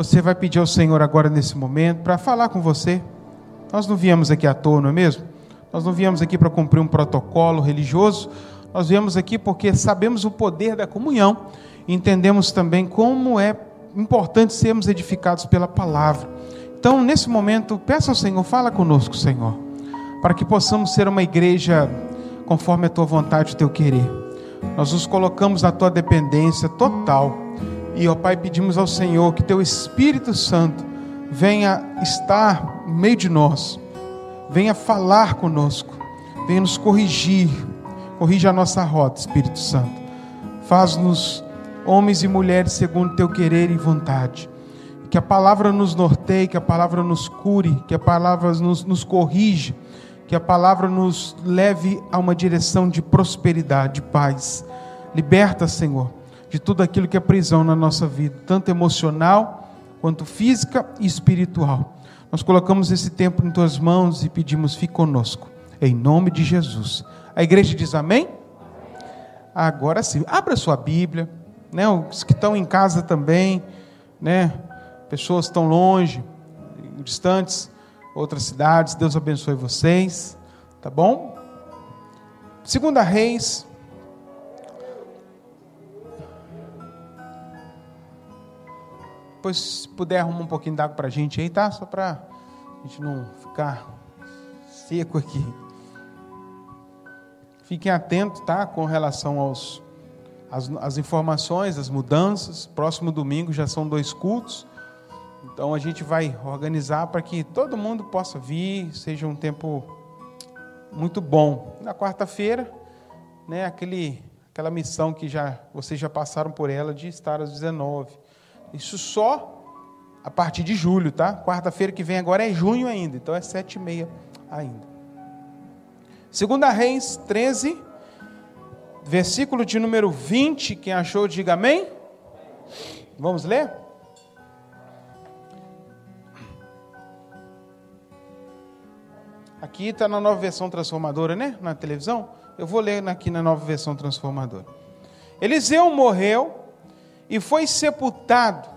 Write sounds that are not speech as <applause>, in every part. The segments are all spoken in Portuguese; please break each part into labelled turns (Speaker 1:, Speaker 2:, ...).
Speaker 1: Você vai pedir ao Senhor agora nesse momento para falar com você. Nós não viemos aqui à toa, não é mesmo? Nós não viemos aqui para cumprir um protocolo religioso. Nós viemos aqui porque sabemos o poder da comunhão entendemos também como é importante sermos edificados pela palavra. Então, nesse momento, peça ao Senhor, fala conosco, Senhor, para que possamos ser uma igreja conforme a tua vontade e o teu querer. Nós nos colocamos na tua dependência total e, ó Pai, pedimos ao Senhor que Teu Espírito Santo venha estar no meio de nós, venha falar conosco, venha nos corrigir, corrija a nossa rota, Espírito Santo. Faz-nos homens e mulheres segundo Teu querer e vontade. Que a palavra nos norteie, que a palavra nos cure, que a palavra nos, nos corrija, que a palavra nos leve a uma direção de prosperidade, de paz. Liberta, Senhor de tudo aquilo que é prisão na nossa vida, tanto emocional quanto física e espiritual. Nós colocamos esse tempo em tuas mãos e pedimos, fique conosco, em nome de Jesus. A igreja diz amém? Agora sim, abra sua Bíblia, né? Os que estão em casa também, né? Pessoas estão longe, distantes, outras cidades. Deus abençoe vocês, tá bom? Segunda Reis, Depois, se puder, arrumar um pouquinho d'água para a gente aí, tá? Só para a gente não ficar seco aqui. Fiquem atentos, tá? Com relação aos as informações, as mudanças. Próximo domingo já são dois cultos. Então a gente vai organizar para que todo mundo possa vir, seja um tempo muito bom. Na quarta-feira, né, aquele, aquela missão que já vocês já passaram por ela de estar às 19. Isso só a partir de julho, tá? Quarta-feira que vem agora é junho ainda, então é sete e meia ainda. Segunda Reis 13, versículo de número 20, quem achou, diga amém. Vamos ler? Aqui está na nova versão transformadora, né? Na televisão. Eu vou ler aqui na nova versão transformadora. Eliseu morreu e foi sepultado.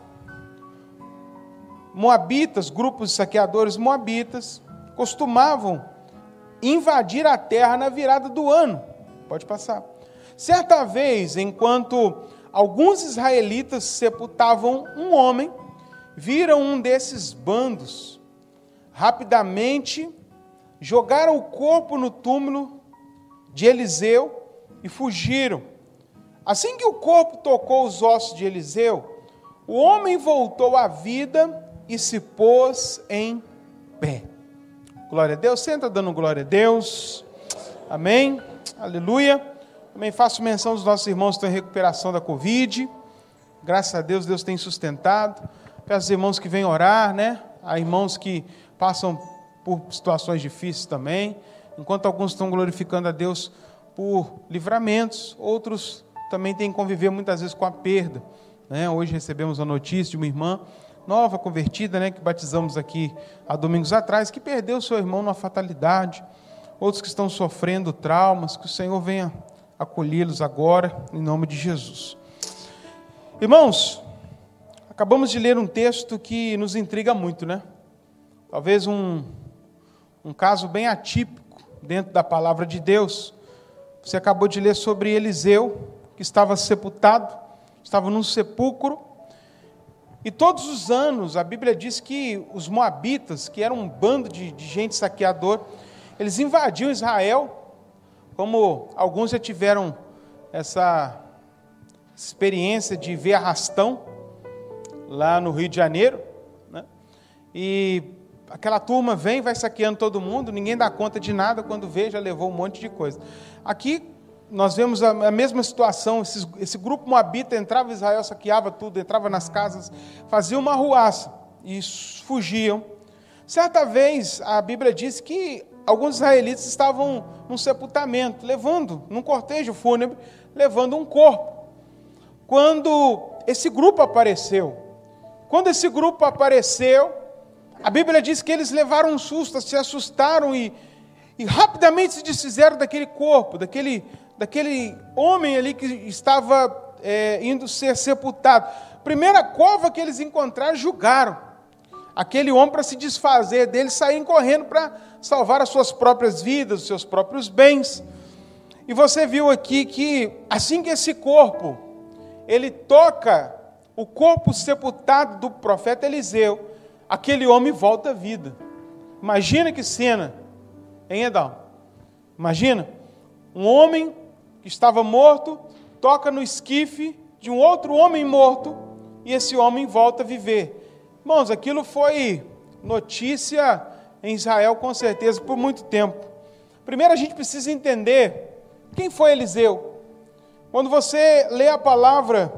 Speaker 1: Moabitas, grupos de saqueadores moabitas, costumavam invadir a terra na virada do ano. Pode passar. Certa vez, enquanto alguns israelitas sepultavam um homem, viram um desses bandos. Rapidamente jogaram o corpo no túmulo de Eliseu e fugiram. Assim que o corpo tocou os ossos de Eliseu, o homem voltou à vida e se pôs em pé. Glória a Deus. Senta dando glória a Deus. Amém. Aleluia. Também faço menção dos nossos irmãos que estão em recuperação da Covid. Graças a Deus, Deus tem sustentado. Peço aos irmãos que vêm orar, né? Há irmãos que passam por situações difíceis também. Enquanto alguns estão glorificando a Deus por livramentos, outros também tem que conviver muitas vezes com a perda. Né? Hoje recebemos a notícia de uma irmã nova convertida, né, que batizamos aqui há domingos atrás, que perdeu seu irmão numa fatalidade. Outros que estão sofrendo traumas, que o Senhor venha acolhê-los agora, em nome de Jesus. Irmãos, acabamos de ler um texto que nos intriga muito, né? Talvez um, um caso bem atípico dentro da palavra de Deus. Você acabou de ler sobre Eliseu, que estava sepultado, estava num sepulcro. E todos os anos, a Bíblia diz que os moabitas, que eram um bando de, de gente saqueador, eles invadiam Israel, como alguns já tiveram essa experiência de ver arrastão lá no Rio de Janeiro, né? e aquela turma vem, vai saqueando todo mundo, ninguém dá conta de nada, quando vê já levou um monte de coisa. Aqui nós vemos a, mesma situação. Esse, esse grupo moabita entrava em Israel, saqueava tudo, entrava nas casas, fazia uma ruaça e fugiam. Certa vez, a Bíblia diz que alguns israelitas estavam num sepultamento, levando, num cortejo fúnebre, levando um corpo. Quando esse grupo apareceu, quando esse grupo apareceu, a Bíblia diz que eles levaram um susto, se assustaram e, e rapidamente se desfizeram daquele corpo, daquele, daquele homem ali que estava é, indo ser sepultado. Primeira cova que eles encontraram, julgaram aquele homem para se desfazer dele, saírem correndo para salvar as suas próprias vidas, os seus próprios bens. E você viu aqui que assim que esse corpo ele toca o corpo sepultado do profeta Eliseu, aquele homem volta à vida. Imagina que cena, hein, Edal? Imagina um homem que estava morto toca no esquife de um outro homem morto e esse homem volta a viver. Irmãos, aquilo foi notícia em Israel com certeza por muito tempo. Primeiro a gente precisa entender quem foi Eliseu. Quando você lê a palavra,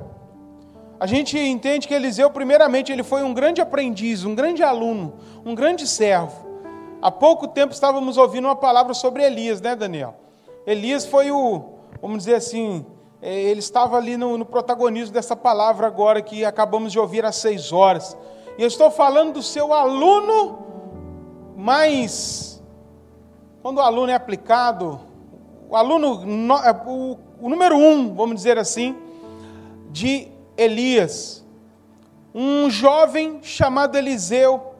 Speaker 1: a gente entende que Eliseu, primeiramente, ele foi um grande aprendiz, um grande aluno, um grande servo. Há pouco tempo estávamos ouvindo uma palavra sobre Elias, né, Daniel? Elias foi o, vamos dizer assim, é, ele estava ali no, no protagonismo dessa palavra agora que acabamos de ouvir às seis horas. E eu estou falando do seu aluno, mas quando o aluno é aplicado, o aluno, é, o, o número um, vamos dizer assim, de Elias, um jovem chamado Eliseu,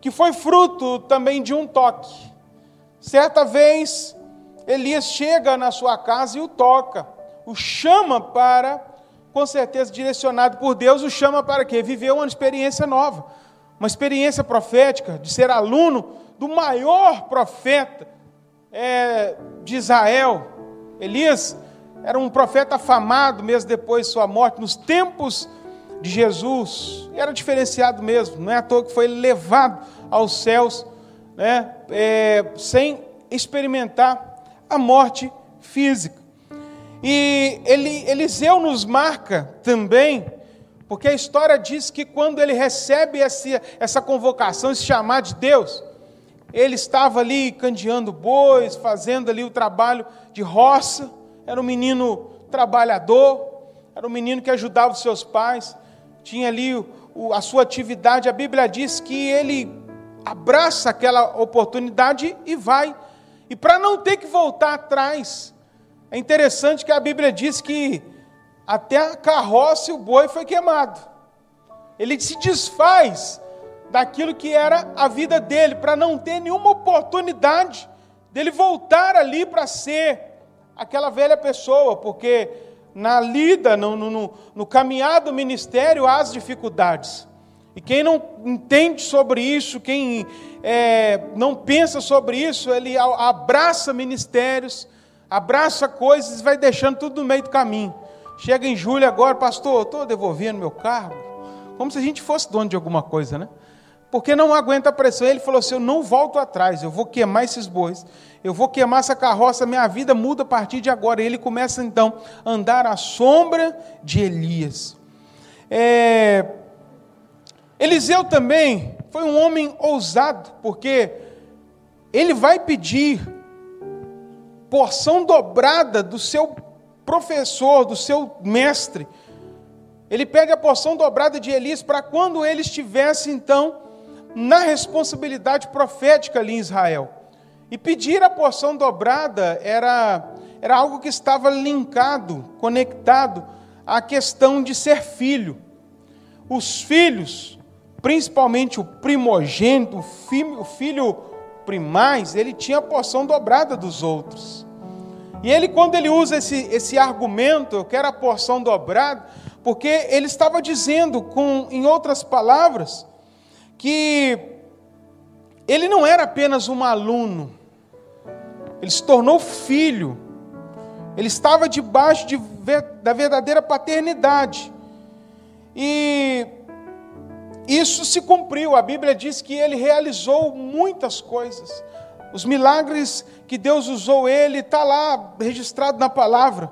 Speaker 1: que foi fruto também de um toque. Certa vez, Elias chega na sua casa e o toca, o chama para com certeza direcionado por Deus, o chama para quê? Viver uma experiência nova, uma experiência profética, de ser aluno do maior profeta é, de Israel. Elias era um profeta afamado mesmo depois de sua morte, nos tempos de Jesus, era diferenciado mesmo, não é à toa que foi levado aos céus, né, é, sem experimentar a morte física. E ele, Eliseu nos marca também, porque a história diz que quando ele recebe essa, essa convocação, esse chamado de Deus, ele estava ali candeando bois, fazendo ali o trabalho de roça, era um menino trabalhador, era um menino que ajudava os seus pais, tinha ali o, o, a sua atividade. A Bíblia diz que ele abraça aquela oportunidade e vai. E para não ter que voltar atrás, é interessante que a Bíblia diz que até a carroça e o boi foi queimado. Ele se desfaz daquilo que era a vida dele, para não ter nenhuma oportunidade dele voltar ali para ser aquela velha pessoa, porque na lida, no, no, no caminhar do ministério, há as dificuldades. E quem não entende sobre isso, quem é, não pensa sobre isso, ele abraça ministérios, abraça coisas e vai deixando tudo no meio do caminho. Chega em julho agora, pastor, estou devolvendo meu carro. Como se a gente fosse dono de alguma coisa, né? Porque não aguenta a pressão. Ele falou assim: Eu não volto atrás, eu vou queimar esses bois, eu vou queimar essa carroça, minha vida muda a partir de agora. E ele começa então a andar à sombra de Elias. É... Eliseu também foi um homem ousado, porque ele vai pedir porção dobrada do seu professor, do seu mestre. Ele pede a porção dobrada de Elias para quando ele estivesse, então, na responsabilidade profética ali em Israel. E pedir a porção dobrada era, era algo que estava linkado, conectado à questão de ser filho. Os filhos, principalmente o primogênito, o filho, primais, ele tinha a porção dobrada dos outros. E ele, quando ele usa esse, esse argumento, eu quero a porção dobrada, porque ele estava dizendo, com, em outras palavras, que ele não era apenas um aluno, ele se tornou filho, ele estava debaixo de, da verdadeira paternidade. E isso se cumpriu, a Bíblia diz que ele realizou muitas coisas. os milagres que Deus usou ele, está lá registrado na palavra.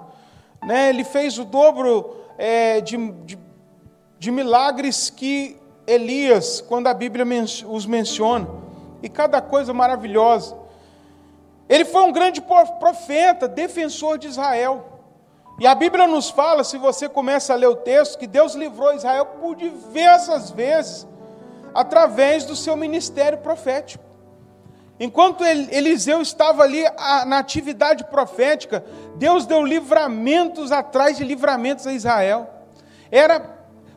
Speaker 1: Né? Ele fez o dobro é, de, de, de milagres que Elias, quando a Bíblia os menciona, e cada coisa maravilhosa. Ele foi um grande profeta, defensor de Israel. E a Bíblia nos fala, se você começa a ler o texto, que Deus livrou Israel por diversas vezes, através do seu ministério profético. Enquanto Eliseu estava ali na atividade profética, Deus deu livramentos atrás de livramentos a Israel. Era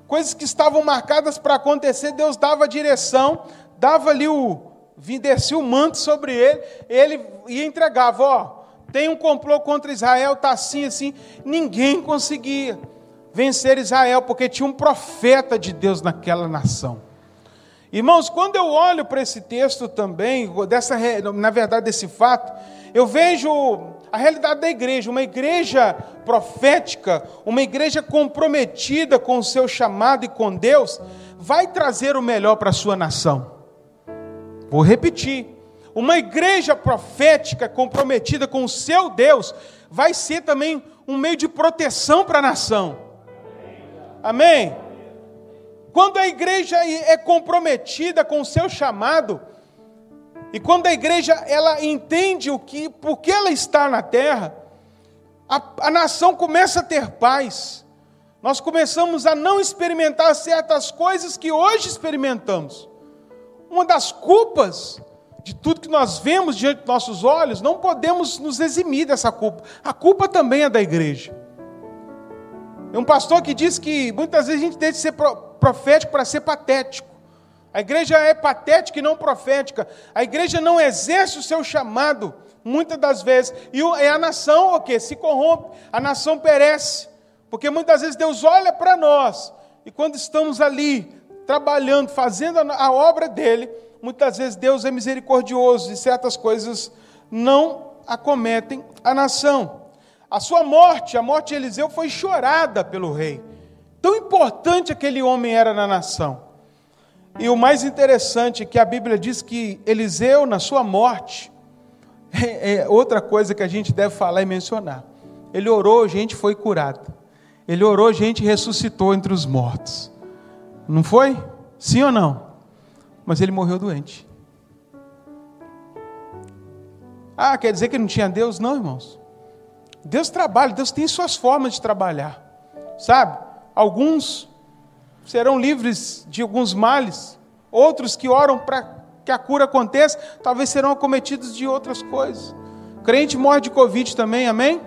Speaker 1: coisas que estavam marcadas para acontecer, Deus dava a direção, dava ali o, descia o manto sobre ele, ele ia entregava, ó, tem um complô contra Israel, está assim, assim. Ninguém conseguia vencer Israel, porque tinha um profeta de Deus naquela nação. Irmãos, quando eu olho para esse texto também, dessa, na verdade, desse fato, eu vejo a realidade da igreja, uma igreja profética, uma igreja comprometida com o seu chamado e com Deus, vai trazer o melhor para a sua nação. Vou repetir. Uma igreja profética comprometida com o seu Deus vai ser também um meio de proteção para a nação. Amém? Quando a igreja é comprometida com o seu chamado, e quando a igreja ela entende o que, por que ela está na terra, a, a nação começa a ter paz. Nós começamos a não experimentar certas coisas que hoje experimentamos. Uma das culpas de tudo que nós vemos diante dos nossos olhos, não podemos nos eximir dessa culpa. A culpa também é da igreja. Tem um pastor que diz que muitas vezes a gente tem de ser profético para ser patético. A igreja é patética e não profética. A igreja não exerce o seu chamado, muitas das vezes. E é a nação o que se corrompe, a nação perece. Porque muitas vezes Deus olha para nós e quando estamos ali trabalhando, fazendo a obra dele, muitas vezes Deus é misericordioso e certas coisas não acometem a nação. A sua morte, a morte de Eliseu, foi chorada pelo rei. Tão importante aquele homem era na nação. E o mais interessante é que a Bíblia diz que Eliseu, na sua morte, <laughs> é, é outra coisa que a gente deve falar e mencionar. Ele orou, gente foi curada. Ele orou, gente ressuscitou entre os mortos. Não foi? Sim ou não? Mas ele morreu doente. Ah, quer dizer que não tinha Deus? Não, irmãos. Deus trabalha, Deus tem suas formas de trabalhar. Sabe? Alguns serão livres de alguns males, outros que oram para que a cura aconteça, talvez serão acometidos de outras coisas. Crente morre de Covid também, amém?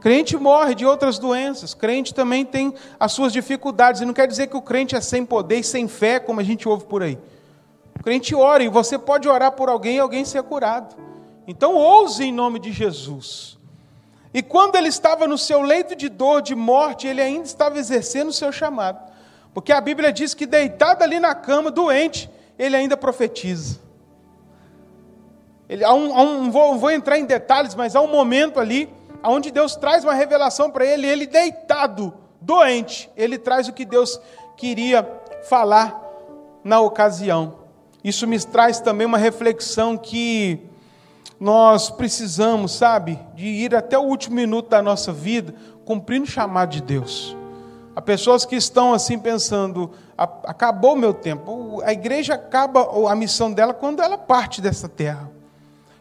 Speaker 1: Crente morre de outras doenças, crente também tem as suas dificuldades, e não quer dizer que o crente é sem poder e sem fé, como a gente ouve por aí. O crente ora e você pode orar por alguém e alguém ser curado. Então ouse em nome de Jesus. E quando ele estava no seu leito de dor, de morte, ele ainda estava exercendo o seu chamado. Porque a Bíblia diz que deitado ali na cama, doente, ele ainda profetiza. Ele, há um, há um, vou, vou entrar em detalhes, mas há um momento ali onde Deus traz uma revelação para ele, ele deitado, doente, ele traz o que Deus queria falar na ocasião. Isso me traz também uma reflexão que nós precisamos, sabe, de ir até o último minuto da nossa vida cumprindo o chamado de Deus. Há pessoas que estão assim pensando: acabou o meu tempo. A igreja acaba a missão dela quando ela parte dessa terra.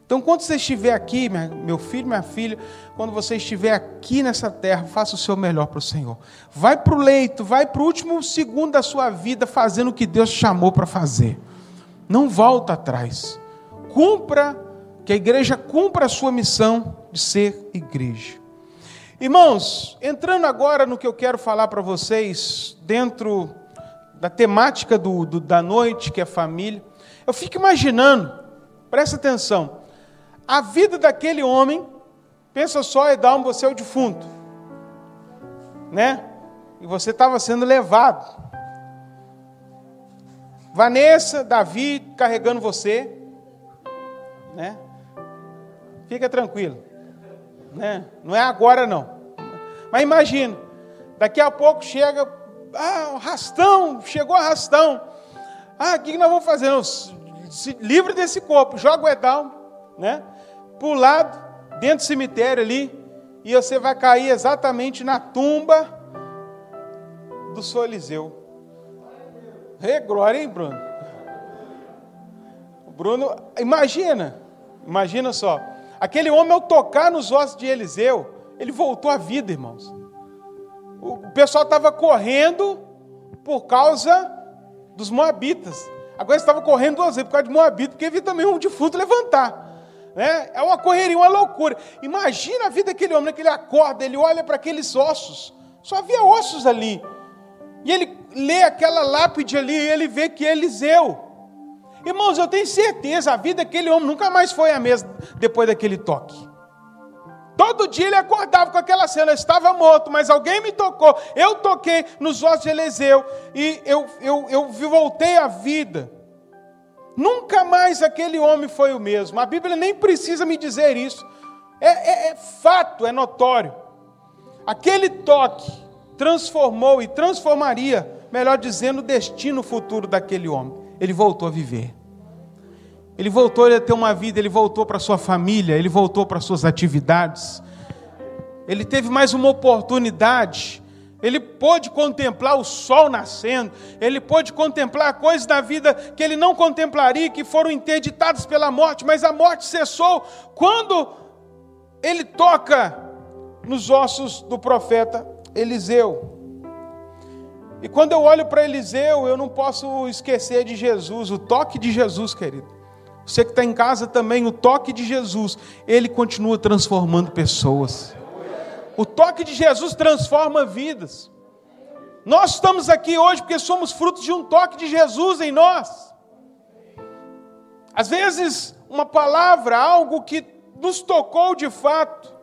Speaker 1: Então, quando você estiver aqui, meu filho, minha filha, quando você estiver aqui nessa terra, faça o seu melhor para o Senhor. Vai para o leito, vai para o último segundo da sua vida fazendo o que Deus chamou para fazer. Não volta atrás. Cumpra, que a igreja cumpra a sua missão de ser igreja. Irmãos, entrando agora no que eu quero falar para vocês, dentro da temática do, do, da noite, que é família, eu fico imaginando, presta atenção, a vida daquele homem, pensa só, Edalmo, você é o defunto, né? E você estava sendo levado Vanessa, Davi carregando você, né? Fica tranquilo, né? Não é agora não. Mas imagina, daqui a pouco chega, ah, rastão, chegou a rastão. Ah, o que nós vamos fazer? Livre desse corpo, joga o edal. né? Por lado, dentro do cemitério ali, e você vai cair exatamente na tumba do seu Eliseu. Rei, glória, hein, Bruno? Bruno, imagina, imagina só. Aquele homem, ao tocar nos ossos de Eliseu, ele voltou à vida, irmãos. O pessoal estava correndo por causa dos moabitas. Agora estava correndo duas vezes por causa de moabita, porque viu também um defunto levantar. Né? É uma correria, uma loucura. Imagina a vida daquele homem, que ele acorda, ele olha para aqueles ossos. Só havia ossos ali. E ele lê aquela lápide ali e ele vê que é Eliseu. Irmãos, eu tenho certeza, a vida daquele homem nunca mais foi a mesma depois daquele toque. Todo dia ele acordava com aquela cena, eu estava morto, mas alguém me tocou. Eu toquei nos ossos de Eliseu e eu, eu, eu voltei à vida. Nunca mais aquele homem foi o mesmo. A Bíblia nem precisa me dizer isso. É, é, é fato, é notório. Aquele toque transformou e transformaria, melhor dizendo, o destino futuro daquele homem. Ele voltou a viver. Ele voltou a ter uma vida, ele voltou para sua família, ele voltou para suas atividades. Ele teve mais uma oportunidade. Ele pôde contemplar o sol nascendo, ele pôde contemplar coisas da vida que ele não contemplaria, que foram interditadas pela morte, mas a morte cessou quando ele toca nos ossos do profeta Eliseu. E quando eu olho para Eliseu, eu não posso esquecer de Jesus, o toque de Jesus, querido. Você que está em casa também, o toque de Jesus, ele continua transformando pessoas. O toque de Jesus transforma vidas. Nós estamos aqui hoje porque somos frutos de um toque de Jesus em nós. Às vezes, uma palavra, algo que nos tocou de fato,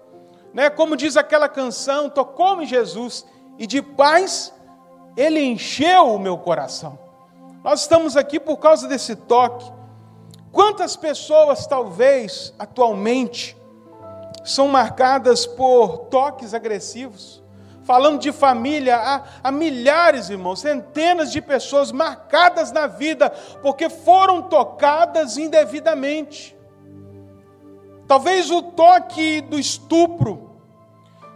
Speaker 1: né? como diz aquela canção, tocou-me Jesus, e de paz ele encheu o meu coração. Nós estamos aqui por causa desse toque. Quantas pessoas, talvez, atualmente, são marcadas por toques agressivos? Falando de família, há, há, milhares, irmãos, centenas de pessoas marcadas na vida porque foram tocadas indevidamente. Talvez o toque do estupro,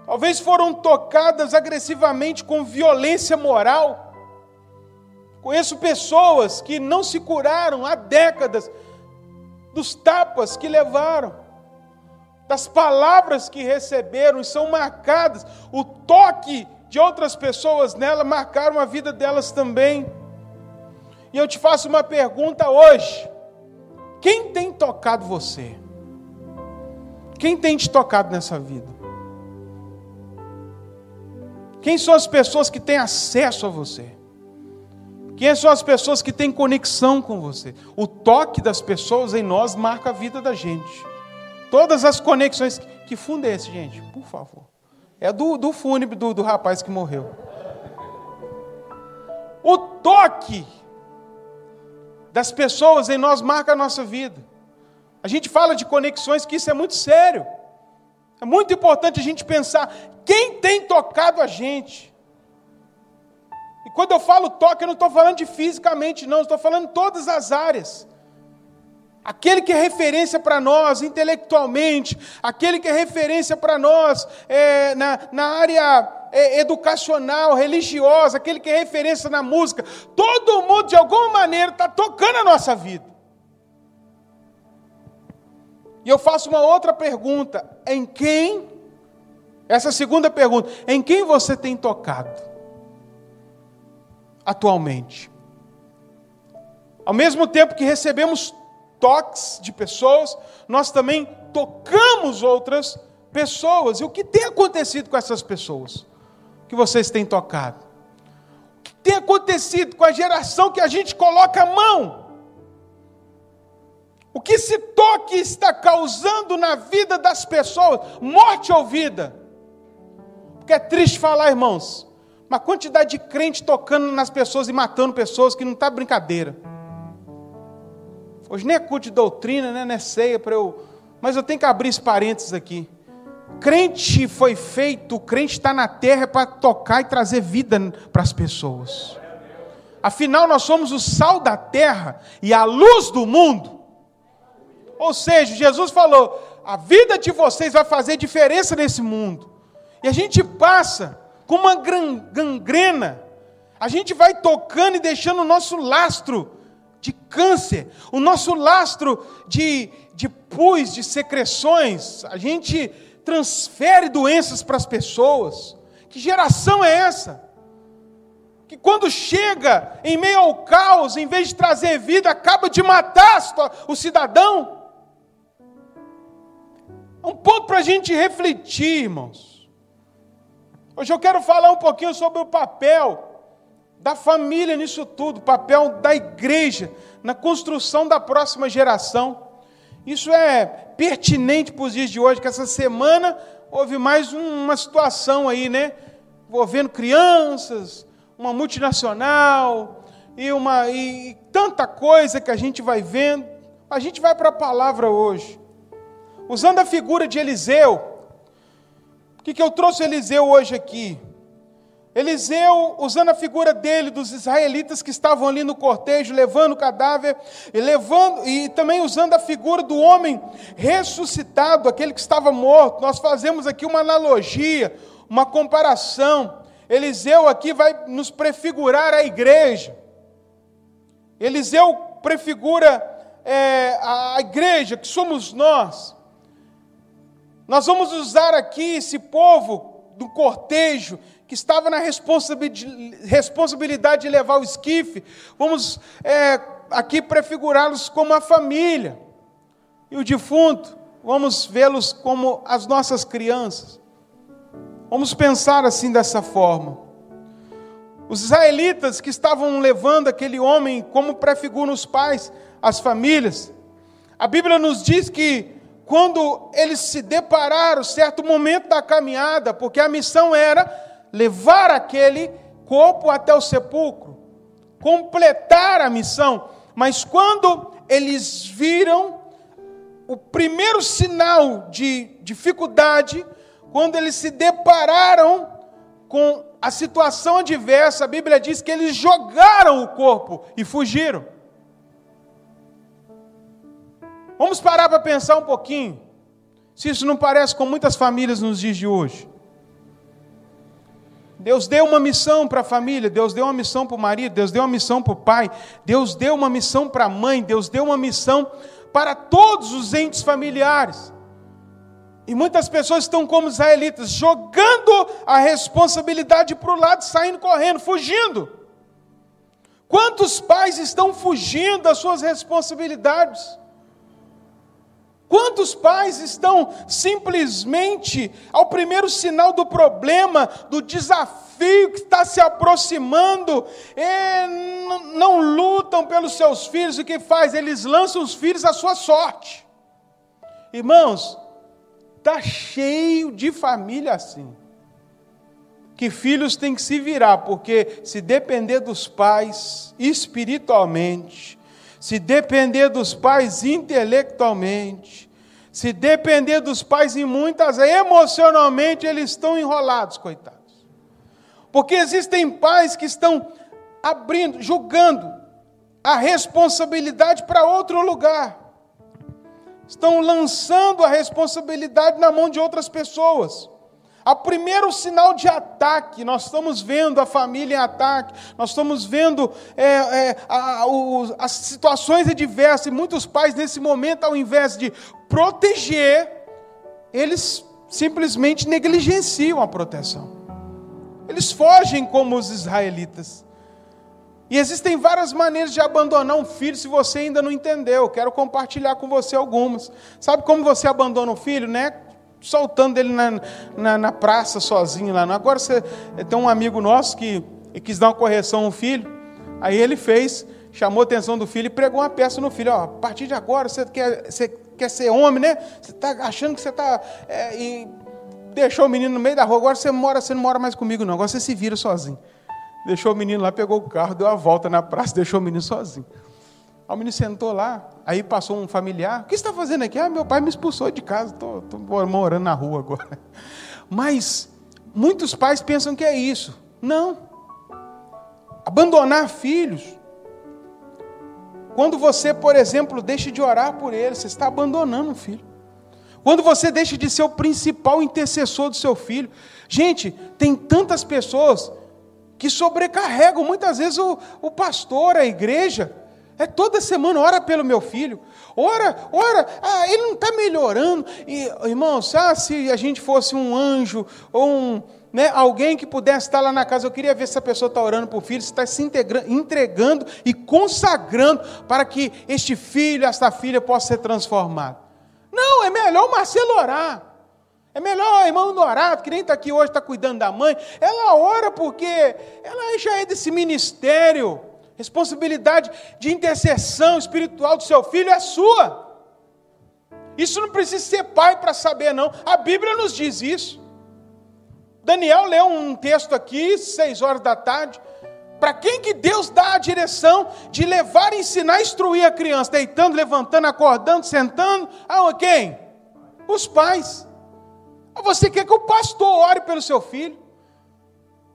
Speaker 1: talvez foram tocadas agressivamente com violência moral. Conheço pessoas que não se curaram há décadas dos tapas que levaram, das palavras que receberam e são marcadas, o toque de outras pessoas nela marcaram a vida delas também. E eu te faço uma pergunta hoje: quem tem tocado você? Quem tem te tocado nessa vida? Quem são as pessoas que têm acesso a você? Quem são as pessoas que têm conexão com você? O toque das pessoas em nós marca a vida da gente. Todas as conexões. Que fundo é esse, gente? Por favor. É do, do fúnebre do, do rapaz que morreu. O toque das pessoas em nós marca a nossa vida. A gente fala de conexões, que isso é muito sério. É muito importante a gente pensar quem tem tocado a gente quando eu falo toque, eu não estou falando de fisicamente, não, estou falando em todas as áreas. Aquele que é referência para nós intelectualmente, aquele que é referência para nós é, na, na área é, educacional, religiosa, aquele que é referência na música, todo mundo de alguma maneira está tocando a nossa vida. E eu faço uma outra pergunta: em quem? Essa segunda pergunta: em quem você tem tocado? atualmente. Ao mesmo tempo que recebemos toques de pessoas, nós também tocamos outras pessoas. E o que tem acontecido com essas pessoas que vocês têm tocado? O que tem acontecido com a geração que a gente coloca a mão? O que esse toque está causando na vida das pessoas? Morte ou vida? Porque é triste falar, irmãos, uma quantidade de crente tocando nas pessoas e matando pessoas que não está brincadeira. Hoje nem é culto de doutrina, né? não é ceia para eu. Mas eu tenho que abrir esse parênteses aqui. Crente foi feito, o crente está na terra para tocar e trazer vida para as pessoas. Afinal, nós somos o sal da terra e a luz do mundo. Ou seja, Jesus falou: a vida de vocês vai fazer diferença nesse mundo. E a gente passa com uma gangrena, a gente vai tocando e deixando o nosso lastro de câncer, o nosso lastro de, de pus, de secreções, a gente transfere doenças para as pessoas. Que geração é essa? Que quando chega em meio ao caos, em vez de trazer vida, acaba de matar o cidadão? É um ponto para a gente refletir, irmãos. Hoje eu quero falar um pouquinho sobre o papel da família nisso tudo, o papel da igreja na construção da próxima geração. Isso é pertinente para os dias de hoje, que essa semana houve mais uma situação aí, né? Envolvendo crianças, uma multinacional e, uma, e tanta coisa que a gente vai vendo. A gente vai para a palavra hoje. Usando a figura de Eliseu, o que, que eu trouxe Eliseu hoje aqui? Eliseu, usando a figura dele, dos israelitas que estavam ali no cortejo, levando o cadáver, e, levando, e também usando a figura do homem ressuscitado, aquele que estava morto. Nós fazemos aqui uma analogia, uma comparação. Eliseu aqui vai nos prefigurar a igreja. Eliseu prefigura é, a igreja, que somos nós. Nós vamos usar aqui esse povo do cortejo que estava na responsabilidade de levar o esquife, vamos é, aqui prefigurá-los como a família. E o defunto, vamos vê-los como as nossas crianças. Vamos pensar assim dessa forma. Os israelitas que estavam levando aquele homem como prefiguram os pais, as famílias, a Bíblia nos diz que quando eles se depararam, certo momento da caminhada, porque a missão era levar aquele corpo até o sepulcro, completar a missão. Mas quando eles viram o primeiro sinal de dificuldade, quando eles se depararam com a situação adversa, a Bíblia diz que eles jogaram o corpo e fugiram. Vamos parar para pensar um pouquinho. Se isso não parece com muitas famílias nos dias de hoje. Deus deu uma missão para a família, Deus deu uma missão para o marido, Deus deu uma missão para o pai, Deus deu uma missão para a mãe, Deus deu uma missão para todos os entes familiares. E muitas pessoas estão como israelitas, jogando a responsabilidade para o lado, saindo correndo, fugindo. Quantos pais estão fugindo das suas responsabilidades? Quantos pais estão simplesmente ao primeiro sinal do problema, do desafio que está se aproximando, não lutam pelos seus filhos, o que faz? Eles lançam os filhos à sua sorte. Irmãos, está cheio de família assim. Que filhos têm que se virar, porque se depender dos pais espiritualmente, se depender dos pais intelectualmente, se depender dos pais em muitas, emocionalmente eles estão enrolados, coitados. Porque existem pais que estão abrindo, julgando a responsabilidade para outro lugar. Estão lançando a responsabilidade na mão de outras pessoas. O primeiro sinal de ataque, nós estamos vendo a família em ataque, nós estamos vendo é, é, a, o, as situações adversas, e muitos pais, nesse momento, ao invés de proteger, eles simplesmente negligenciam a proteção. Eles fogem como os israelitas. E existem várias maneiras de abandonar um filho se você ainda não entendeu. Quero compartilhar com você algumas. Sabe como você abandona um filho? Né? Soltando ele na, na, na praça sozinho lá. Agora você tem um amigo nosso que quis dar uma correção ao filho, aí ele fez, chamou a atenção do filho e pregou uma peça no filho. Ó, a partir de agora você quer, você quer ser homem, né? Você está achando que você está. É, e deixou o menino no meio da rua, agora você mora, você não mora mais comigo, não. Agora você se vira sozinho. Deixou o menino lá, pegou o carro, deu a volta na praça, <laughs> deixou o menino sozinho. Aí o menino sentou lá, aí passou um familiar. O que você está fazendo aqui? Ah, meu pai me expulsou de casa, estou morando na rua agora. <laughs> Mas muitos pais pensam que é isso. Não. Abandonar filhos Quando você, por exemplo, deixa de orar por ele, você está abandonando o filho. Quando você deixa de ser o principal intercessor do seu filho. Gente, tem tantas pessoas que sobrecarregam muitas vezes o, o pastor, a igreja. É toda semana, ora pelo meu filho. Ora, ora, ah, ele não está melhorando. E, irmãos, ah, se a gente fosse um anjo ou um, né, alguém que pudesse estar lá na casa, eu queria ver se essa pessoa está orando por filho, se está se entregando e consagrando para que este filho, esta filha possa ser transformado. Não, é melhor o Marcelo orar. É melhor a irmã Dourado, que nem está aqui hoje, está cuidando da mãe, ela ora porque ela já é desse ministério. Responsabilidade de intercessão espiritual do seu filho é sua. Isso não precisa ser pai para saber, não. A Bíblia nos diz isso. Daniel leu um texto aqui, seis horas da tarde. Para quem que Deus dá a direção de levar, ensinar, instruir a criança? Deitando, levantando, acordando, sentando? Ah, quem? Os pais. Você quer que o pastor ore pelo seu filho?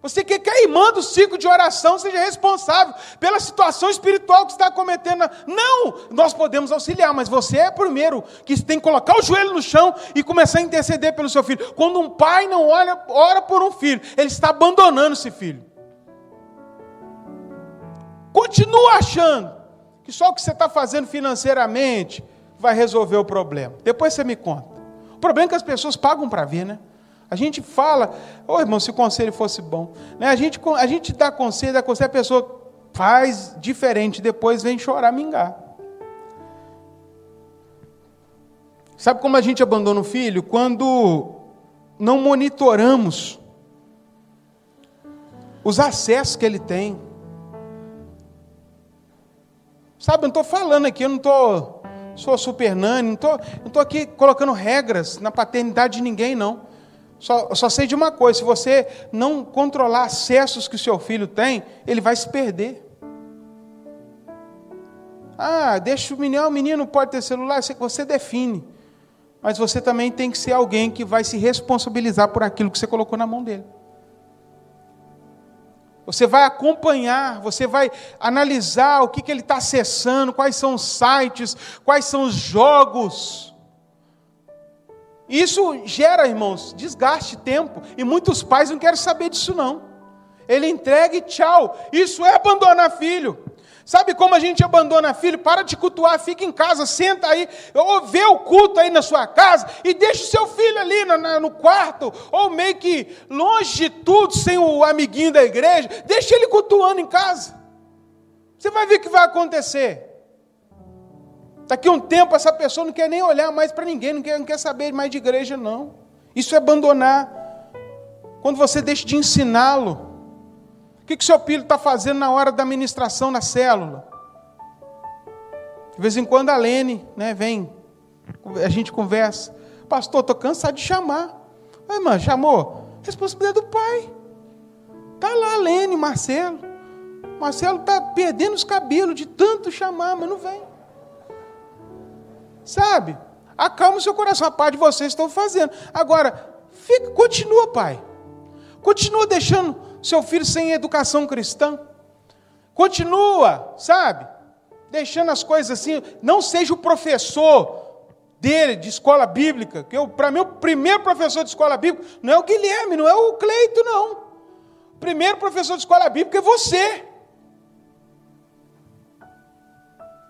Speaker 1: Você quer que a irmã do ciclo de oração seja responsável pela situação espiritual que está cometendo? Não! Nós podemos auxiliar, mas você é primeiro que tem que colocar o joelho no chão e começar a interceder pelo seu filho. Quando um pai não olha, ora por um filho, ele está abandonando esse filho. Continua achando que só o que você está fazendo financeiramente vai resolver o problema. Depois você me conta. O problema é que as pessoas pagam para ver, né? A gente fala, ô oh, irmão, se o conselho fosse bom. Né? A, gente, a gente dá conselho, dá conselho, a pessoa faz diferente, depois vem chorar, mingar. Sabe como a gente abandona o filho? Quando não monitoramos os acessos que ele tem. Sabe, eu não estou falando aqui, eu não estou sou super nani, não estou aqui colocando regras na paternidade de ninguém, não. Só, só sei de uma coisa: se você não controlar acessos que o seu filho tem, ele vai se perder. Ah, deixa o menino, ah, o menino pode ter celular, você define. Mas você também tem que ser alguém que vai se responsabilizar por aquilo que você colocou na mão dele. Você vai acompanhar, você vai analisar o que, que ele está acessando, quais são os sites, quais são os jogos. Isso gera, irmãos, desgaste, tempo. E muitos pais não querem saber disso, não. Ele entrega e tchau. Isso é abandonar filho. Sabe como a gente abandona filho? Para de cultuar, fica em casa, senta aí, ou vê o culto aí na sua casa e deixa o seu filho ali no, no quarto, ou meio que longe de tudo, sem o amiguinho da igreja, deixa ele cultuando em casa. Você vai ver o que vai acontecer. Daqui a um tempo essa pessoa não quer nem olhar mais para ninguém, não quer, não quer saber mais de igreja, não. Isso é abandonar. Quando você deixa de ensiná-lo, que, que seu filho está fazendo na hora da ministração na célula? De vez em quando a Lene né, vem, a gente conversa. Pastor, estou cansado de chamar. Ai, irmã, chamou? Responsabilidade do pai. Está lá a Lene, Marcelo. Marcelo está perdendo os cabelos de tanto chamar, mas não vem. Sabe? Acalma o seu coração. A parte de vocês estão fazendo. Agora, fica, continua, pai. Continua deixando seu filho sem educação cristã. Continua, sabe? Deixando as coisas assim. Não seja o professor dele de escola bíblica. Que para mim o primeiro professor de escola bíblica não é o Guilherme, não é o Cleito, não. O primeiro professor de escola bíblica é você.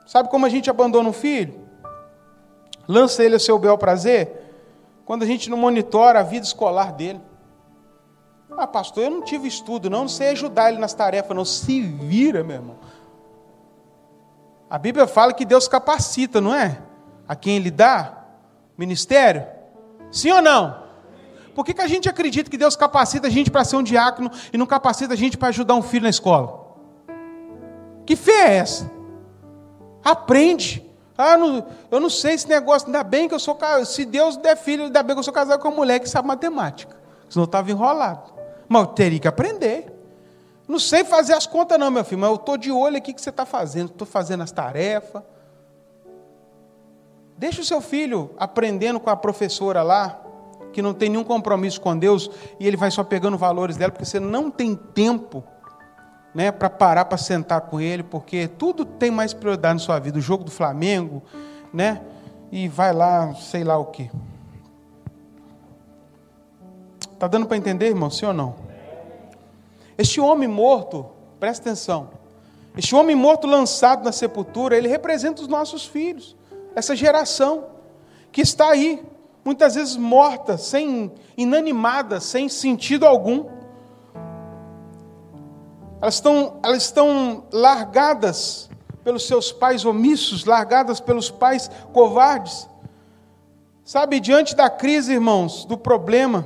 Speaker 1: Sabe como a gente abandona um filho? Lança ele a seu bel prazer quando a gente não monitora a vida escolar dele. Ah, pastor, eu não tive estudo, não, não sei ajudar ele nas tarefas, não. Se vira, meu irmão. A Bíblia fala que Deus capacita, não é? A quem Ele dá ministério. Sim ou não? Por que, que a gente acredita que Deus capacita a gente para ser um diácono e não capacita a gente para ajudar um filho na escola? Que fé é essa? Aprende. Ah, não, eu não sei esse negócio, ainda bem que eu sou. Se Deus der filho, ainda bem que eu sou casado com uma mulher que sabe matemática. Senão eu estava enrolado. Mas eu teria que aprender. Não sei fazer as contas, não, meu filho, mas eu estou de olho aqui que você está fazendo. Estou fazendo as tarefas. Deixa o seu filho aprendendo com a professora lá, que não tem nenhum compromisso com Deus, e ele vai só pegando valores dela, porque você não tem tempo né, para parar para sentar com ele, porque tudo tem mais prioridade na sua vida, o jogo do Flamengo, né? E vai lá, sei lá o quê. Tá dando para entender, irmão, sim ou não? Este homem morto, presta atenção. Este homem morto lançado na sepultura, ele representa os nossos filhos, essa geração que está aí, muitas vezes morta, sem inanimada, sem sentido algum. Elas estão, elas estão largadas pelos seus pais omissos, largadas pelos pais covardes. Sabe, diante da crise, irmãos, do problema,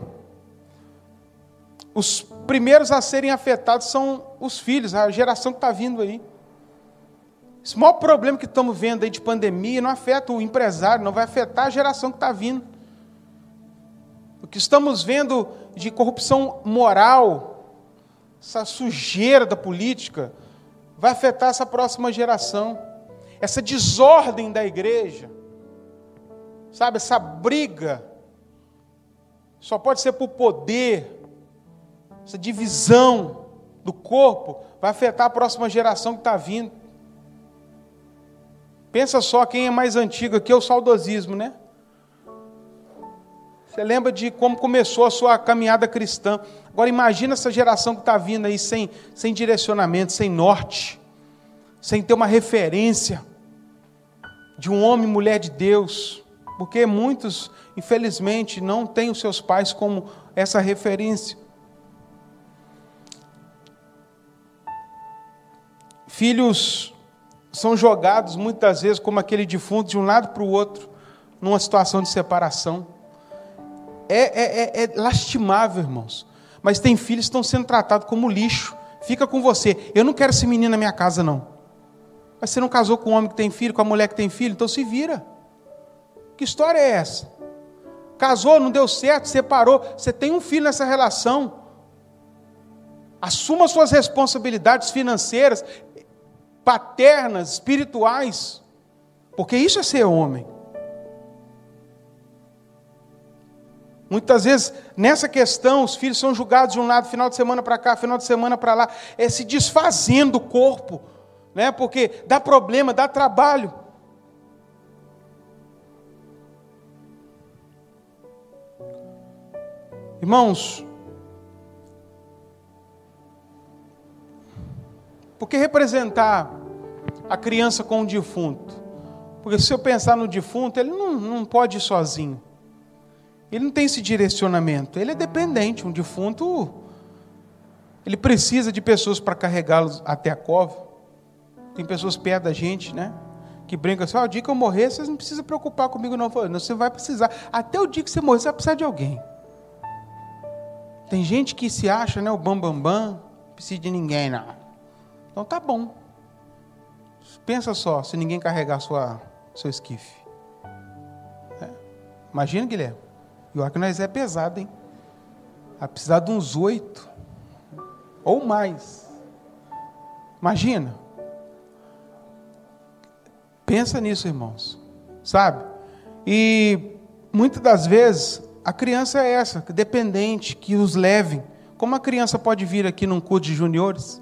Speaker 1: os primeiros a serem afetados são os filhos, a geração que está vindo aí. Esse maior problema que estamos vendo aí de pandemia não afeta o empresário, não vai afetar a geração que está vindo. O que estamos vendo de corrupção moral, essa sujeira da política, vai afetar essa próxima geração. Essa desordem da igreja, sabe, essa briga, só pode ser por poder, essa divisão do corpo vai afetar a próxima geração que está vindo. Pensa só quem é mais antigo aqui, é o saudosismo, né? Você lembra de como começou a sua caminhada cristã. Agora imagina essa geração que está vindo aí sem, sem direcionamento, sem norte, sem ter uma referência de um homem e mulher de Deus. Porque muitos, infelizmente, não têm os seus pais como essa referência. Filhos são jogados muitas vezes como aquele defunto de um lado para o outro, numa situação de separação. É, é, é, é lastimável, irmãos. Mas tem filhos que estão sendo tratados como lixo. Fica com você. Eu não quero esse menino na minha casa, não. Mas você não casou com o homem que tem filho, com a mulher que tem filho, então se vira. Que história é essa? Casou, não deu certo, separou. Você tem um filho nessa relação. Assuma suas responsabilidades financeiras paternas, espirituais, porque isso é ser homem. Muitas vezes, nessa questão, os filhos são julgados de um lado, final de semana para cá, final de semana para lá, é se desfazendo o corpo, né? porque dá problema, dá trabalho. Irmãos, Por que representar a criança com o defunto? Porque se eu pensar no defunto, ele não, não pode ir sozinho. Ele não tem esse direcionamento. Ele é dependente. Um defunto, ele precisa de pessoas para carregá-los até a cova. Tem pessoas perto da gente, né? Que brincam assim: oh, o dia que eu morrer, vocês não precisam preocupar comigo, não. não. Você vai precisar. Até o dia que você morrer, você vai precisar de alguém. Tem gente que se acha, né? O bambambam, bam, bam, precisa de ninguém, não. Então tá bom. Pensa só, se ninguém carregar sua, seu esquife. É. Imagina, Guilherme. E olha que nós é pesado, hein? Vai precisar de uns oito. Ou mais. Imagina. Pensa nisso, irmãos. Sabe? E muitas das vezes a criança é essa, dependente, que os levem. Como a criança pode vir aqui num curso de juniores?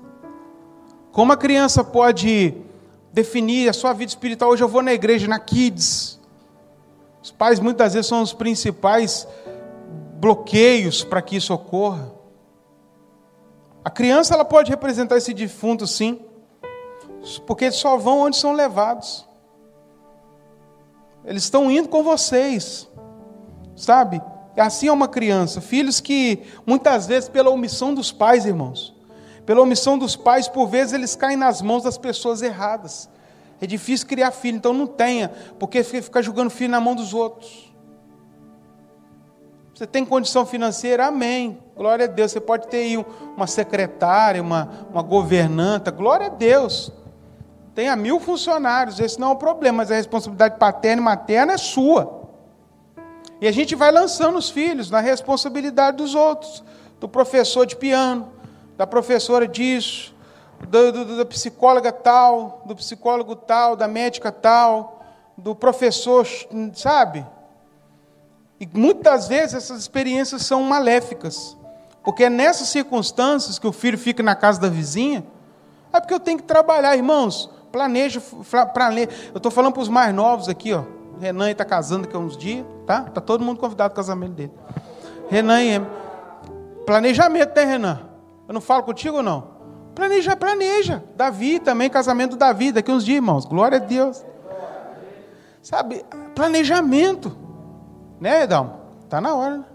Speaker 1: Como a criança pode definir a sua vida espiritual? Hoje eu vou na igreja, na Kids. Os pais muitas vezes são os principais bloqueios para que isso ocorra. A criança ela pode representar esse defunto, sim, porque eles só vão onde são levados. Eles estão indo com vocês, sabe? Assim é uma criança. Filhos que, muitas vezes, pela omissão dos pais, irmãos, pela omissão dos pais, por vezes eles caem nas mãos das pessoas erradas. É difícil criar filho, então não tenha, porque fica jogando filho na mão dos outros. Você tem condição financeira? Amém. Glória a Deus. Você pode ter aí uma secretária, uma, uma governanta. Glória a Deus. Tenha mil funcionários, esse não é um problema, mas a responsabilidade paterna e materna é sua. E a gente vai lançando os filhos na responsabilidade dos outros, do professor de piano, da professora disso, do, do, da psicóloga tal, do psicólogo tal, da médica tal, do professor, sabe? E muitas vezes essas experiências são maléficas, porque é nessas circunstâncias que o filho fica na casa da vizinha, É porque eu tenho que trabalhar, irmãos. Planeja, planeja. Eu estou falando para os mais novos aqui, ó. Renan está casando daqui a uns dias, tá? Tá todo mundo convidado ao casamento dele. Renan Planejamento, né, Renan? Eu não falo contigo ou não? Planeja, planeja. Davi também, casamento do Davi, daqui uns dias, irmãos. Glória a Deus. Sabe, planejamento. Né, Edalmo? Tá na hora, né?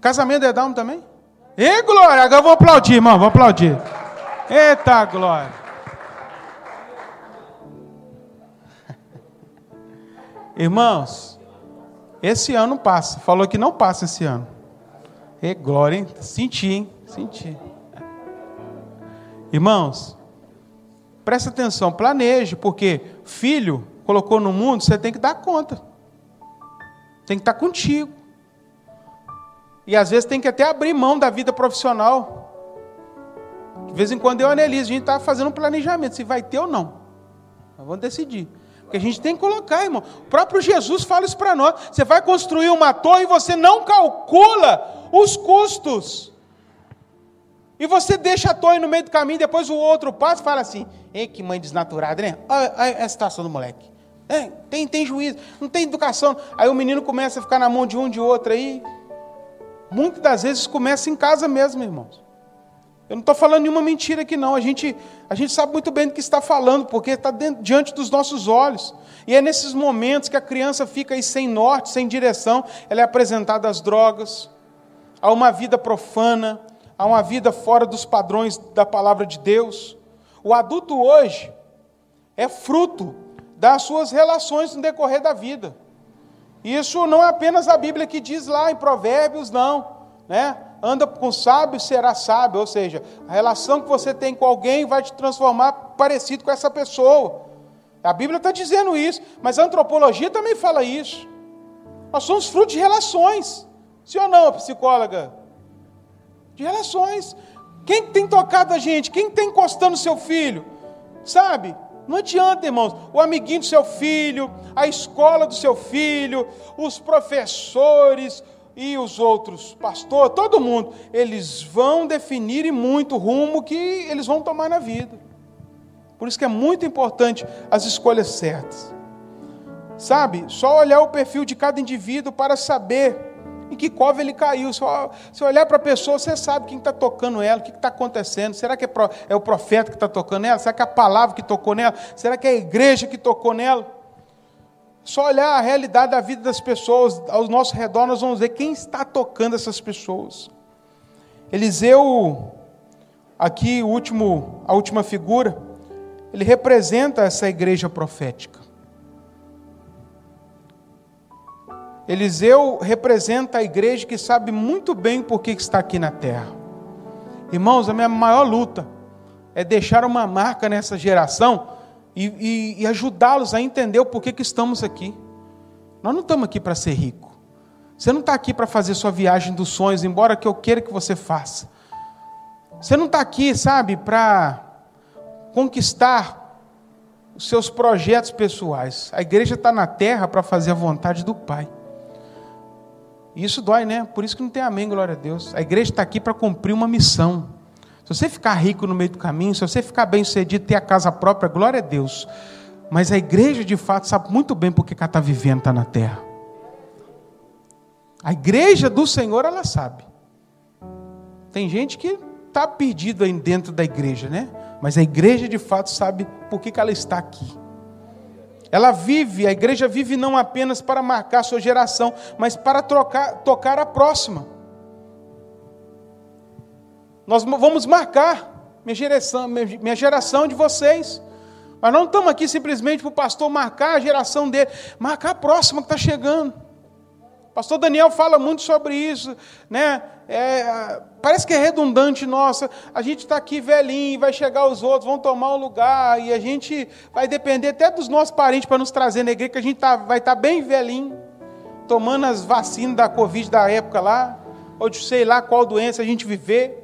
Speaker 1: Casamento do Edalmo também? E glória! Agora vou aplaudir, irmão, vou aplaudir. Eita glória! <laughs> Irmãos, esse ano passa. Falou que não passa esse ano. E glória, hein? Senti, hein? Senti. Irmãos, presta atenção, planeje, porque filho colocou no mundo, você tem que dar conta. Tem que estar contigo. E às vezes tem que até abrir mão da vida profissional. De vez em quando eu analiso, a gente está fazendo um planejamento, se vai ter ou não. Nós vamos decidir. Porque a gente tem que colocar, irmão. O próprio Jesus fala isso para nós. Você vai construir uma torre e você não calcula os custos. E você deixa a torre no meio do caminho, depois o outro passa e fala assim: Ei, que mãe desnaturada, né? Olha, a situação do moleque. É, tem, tem juízo, não tem educação. Aí o menino começa a ficar na mão de um de outro aí. Muitas das vezes começa em casa mesmo, irmãos. Eu não estou falando nenhuma mentira aqui, não. A gente, a gente sabe muito bem do que está falando, porque está diante dos nossos olhos. E é nesses momentos que a criança fica aí sem norte, sem direção, ela é apresentada às drogas, a uma vida profana, a uma vida fora dos padrões da palavra de Deus. O adulto hoje é fruto das suas relações no decorrer da vida. Isso não é apenas a Bíblia que diz lá em Provérbios, não. Né? Anda com sábio, será sábio. Ou seja, a relação que você tem com alguém vai te transformar parecido com essa pessoa. A Bíblia está dizendo isso, mas a antropologia também fala isso. Nós somos fruto de relações. Sim ou não, psicóloga? De relações. Quem tem tocado a gente? Quem tem encostando seu filho? Sabe? Não adianta, irmãos. O amiguinho do seu filho, a escola do seu filho, os professores e os outros, pastor, todo mundo, eles vão definir muito o rumo que eles vão tomar na vida. Por isso que é muito importante as escolhas certas. Sabe? Só olhar o perfil de cada indivíduo para saber em que cova ele caiu. Se você olhar para a pessoa, você sabe quem está tocando ela, o que está acontecendo. Será que é, é o profeta que está tocando ela? Será que é a palavra que tocou nela? Será que é a igreja que tocou nela? Só olhar a realidade da vida das pessoas ao nosso redor, nós vamos ver quem está tocando essas pessoas. Eliseu, aqui último, a última figura, ele representa essa igreja profética. Eliseu representa a igreja que sabe muito bem por que está aqui na terra. Irmãos, a minha maior luta é deixar uma marca nessa geração e, e, e ajudá-los a entender o porquê que estamos aqui. Nós não estamos aqui para ser rico. Você não está aqui para fazer sua viagem dos sonhos, embora que eu queira que você faça. Você não está aqui, sabe, para conquistar os seus projetos pessoais. A igreja está na terra para fazer a vontade do Pai. E isso dói, né? Por isso que não tem amém, glória a Deus. A igreja está aqui para cumprir uma missão. Se você ficar rico no meio do caminho, se você ficar bem sucedido, ter a casa própria, glória a Deus. Mas a igreja, de fato, sabe muito bem porque ela está vivendo, está na terra. A igreja do Senhor, ela sabe. Tem gente que está perdido aí dentro da igreja, né? Mas a igreja, de fato, sabe por que ela está aqui. Ela vive, a igreja vive não apenas para marcar sua geração, mas para trocar, tocar a próxima. Nós vamos marcar minha geração, minha geração de vocês. Mas não estamos aqui simplesmente para o pastor marcar a geração dele, marcar a próxima que está chegando. Pastor Daniel fala muito sobre isso, né? É, parece que é redundante, nossa, a gente está aqui velhinho, vai chegar os outros, vão tomar o lugar, e a gente vai depender até dos nossos parentes para nos trazer na igreja, que a gente tá, vai estar tá bem velhinho, tomando as vacinas da Covid da época lá, ou de sei lá qual doença a gente viver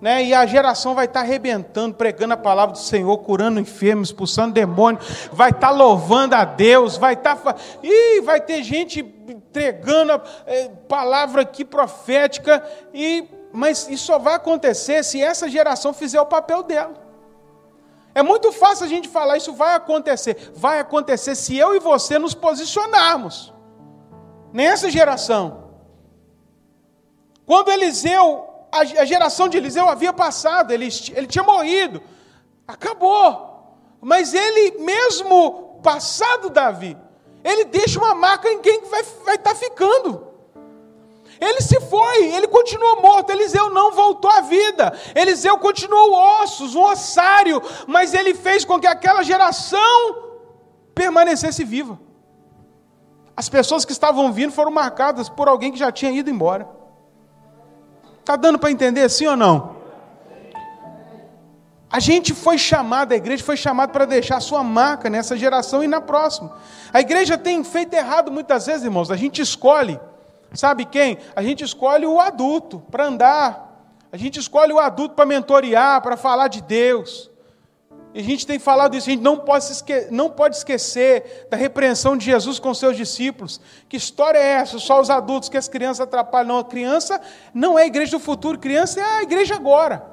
Speaker 1: né? E a geração vai estar tá arrebentando, pregando a palavra do Senhor, curando enfermos, expulsando demônios, vai estar tá louvando a Deus, vai estar. Tá... Ih, vai ter gente entregando a é, palavra aqui profética, e mas isso só vai acontecer se essa geração fizer o papel dela. É muito fácil a gente falar, isso vai acontecer. Vai acontecer se eu e você nos posicionarmos nessa geração. Quando Eliseu, a geração de Eliseu havia passado, ele, ele tinha morrido, acabou. Mas ele, mesmo passado Davi, ele deixa uma marca em quem vai estar vai tá ficando. Ele se foi, ele continuou morto. Eliseu não voltou à vida. Eliseu continuou ossos, um ossário, mas ele fez com que aquela geração permanecesse viva. As pessoas que estavam vindo foram marcadas por alguém que já tinha ido embora. Está dando para entender sim ou não? A gente foi chamado, a igreja foi chamada para deixar sua marca nessa geração e na próxima. A igreja tem feito errado muitas vezes, irmãos. A gente escolhe Sabe quem? A gente escolhe o adulto para andar. A gente escolhe o adulto para mentorear, para falar de Deus. E a gente tem falado isso, a gente não pode, não pode esquecer da repreensão de Jesus com seus discípulos. Que história é essa? Só os adultos que as crianças atrapalham. Não, a criança não é a igreja do futuro, criança é a igreja agora.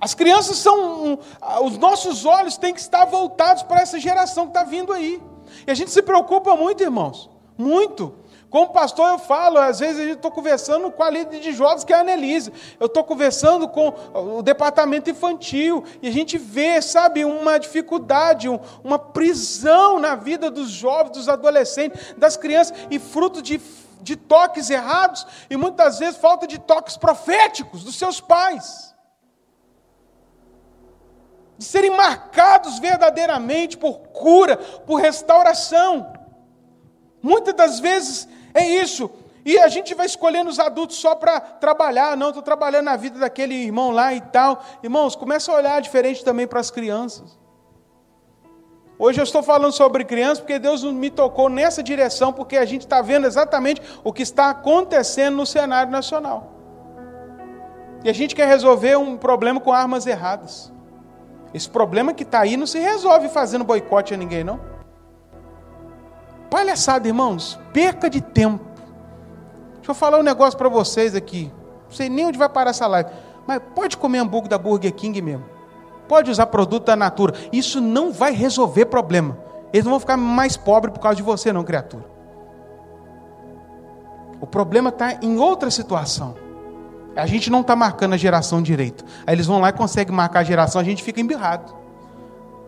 Speaker 1: As crianças são. Os nossos olhos têm que estar voltados para essa geração que está vindo aí. E a gente se preocupa muito, irmãos. Muito. Como pastor eu falo, às vezes eu estou conversando com a líder de jovens, que é a Annelise. Eu estou conversando com o departamento infantil. E a gente vê, sabe, uma dificuldade, uma prisão na vida dos jovens, dos adolescentes, das crianças, e fruto de, de toques errados, e muitas vezes falta de toques proféticos dos seus pais. De serem marcados verdadeiramente por cura, por restauração. Muitas das vezes é isso. E a gente vai escolhendo os adultos só para trabalhar. Não, estou trabalhando na vida daquele irmão lá e tal. Irmãos, começa a olhar diferente também para as crianças. Hoje eu estou falando sobre crianças porque Deus me tocou nessa direção, porque a gente está vendo exatamente o que está acontecendo no cenário nacional. E a gente quer resolver um problema com armas erradas. Esse problema que está aí não se resolve fazendo boicote a ninguém, não. Palhaçada, irmãos, perca de tempo. Deixa eu falar um negócio para vocês aqui. Não sei nem onde vai parar essa live. Mas pode comer hambúrguer da Burger King mesmo. Pode usar produto da Natura. Isso não vai resolver problema. Eles não vão ficar mais pobres por causa de você, não, criatura. O problema está em outra situação. A gente não está marcando a geração direito. Aí eles vão lá e conseguem marcar a geração, a gente fica embirrado.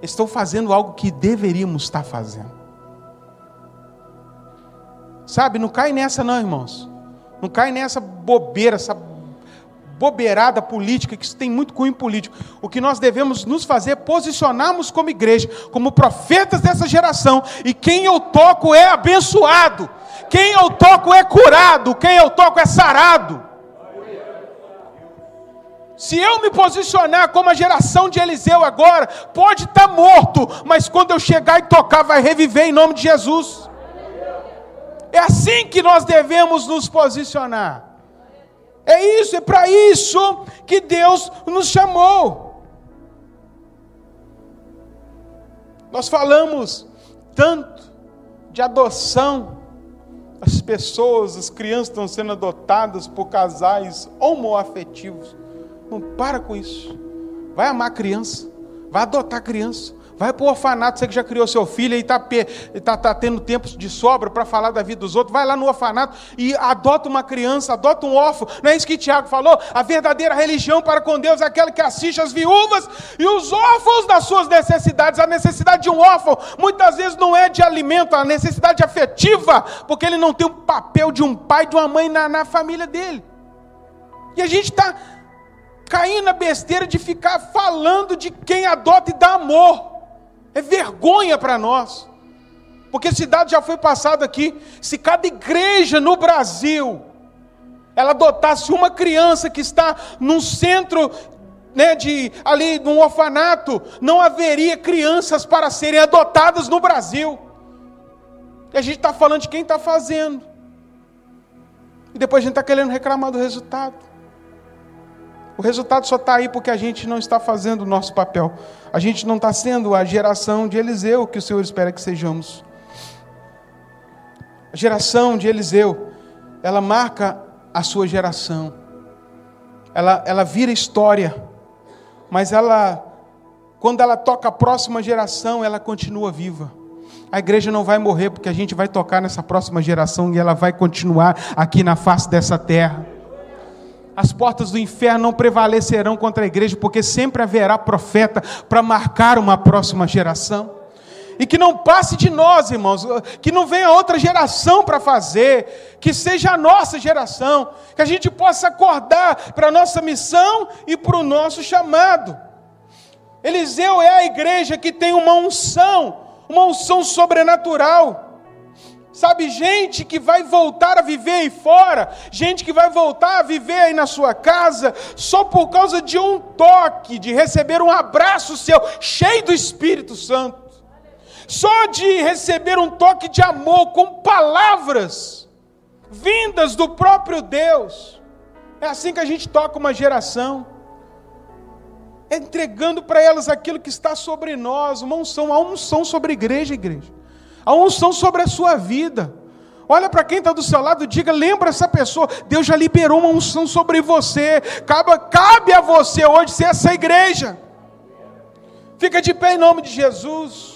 Speaker 1: Estão fazendo algo que deveríamos estar fazendo. Sabe, não cai nessa não, irmãos. Não cai nessa bobeira, essa bobeirada política, que isso tem muito cunho político. O que nós devemos nos fazer é posicionarmos como igreja, como profetas dessa geração, e quem eu toco é abençoado, quem eu toco é curado, quem eu toco é sarado. Se eu me posicionar como a geração de Eliseu agora, pode estar morto, mas quando eu chegar e tocar, vai reviver em nome de Jesus. É assim que nós devemos nos posicionar. É isso, é para isso que Deus nos chamou. Nós falamos tanto de adoção, as pessoas, as crianças estão sendo adotadas por casais homoafetivos. Não para com isso. Vai amar criança, vai adotar criança. Vai para o orfanato, você que já criou seu filho e está tá, tá tendo tempo de sobra para falar da vida dos outros. Vai lá no orfanato e adota uma criança, adota um órfão. Não é isso que Tiago falou? A verdadeira religião para com Deus é aquela que assiste as viúvas e os órfãos das suas necessidades. A necessidade de um órfão muitas vezes não é de alimento, a necessidade afetiva, porque ele não tem o papel de um pai, de uma mãe na, na família dele. E a gente está caindo na besteira de ficar falando de quem adota e dá amor. É vergonha para nós. Porque esse dado já foi passado aqui. Se cada igreja no Brasil ela adotasse uma criança que está num centro né, de ali num orfanato, não haveria crianças para serem adotadas no Brasil. E a gente está falando de quem está fazendo. E depois a gente está querendo reclamar do resultado. O resultado só está aí porque a gente não está fazendo o nosso papel. A gente não está sendo a geração de Eliseu que o Senhor espera que sejamos. A geração de Eliseu, ela marca a sua geração. Ela, ela vira história, mas ela quando ela toca a próxima geração, ela continua viva. A igreja não vai morrer porque a gente vai tocar nessa próxima geração e ela vai continuar aqui na face dessa terra. As portas do inferno não prevalecerão contra a igreja, porque sempre haverá profeta para marcar uma próxima geração. E que não passe de nós, irmãos, que não venha outra geração para fazer, que seja a nossa geração, que a gente possa acordar para a nossa missão e para o nosso chamado. Eliseu é a igreja que tem uma unção, uma unção sobrenatural. Sabe, gente que vai voltar a viver aí fora, gente que vai voltar a viver aí na sua casa, só por causa de um toque, de receber um abraço seu, cheio do Espírito Santo. Só de receber um toque de amor com palavras vindas do próprio Deus. É assim que a gente toca uma geração. entregando para elas aquilo que está sobre nós, uma unção, a unção sobre a igreja, igreja a unção sobre a sua vida. Olha para quem está do seu lado, diga, lembra essa pessoa, Deus já liberou uma unção sobre você, cabe, cabe a você hoje ser essa igreja. Fica de pé em nome de Jesus.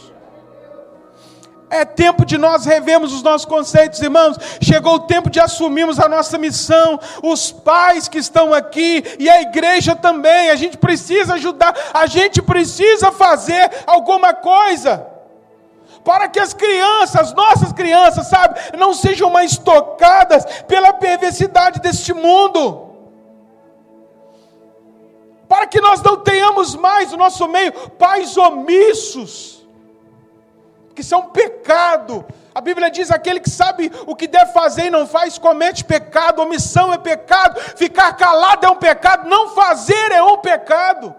Speaker 1: É tempo de nós revermos os nossos conceitos, irmãos. Chegou o tempo de assumirmos a nossa missão. Os pais que estão aqui e a igreja também. A gente precisa ajudar, a gente precisa fazer alguma coisa para que as crianças, nossas crianças, sabe, não sejam mais tocadas pela perversidade deste mundo. Para que nós não tenhamos mais no nosso meio pais omissos, que são pecado. A Bíblia diz: aquele que sabe o que deve fazer e não faz, comete pecado, omissão é pecado, ficar calado é um pecado, não fazer é um pecado.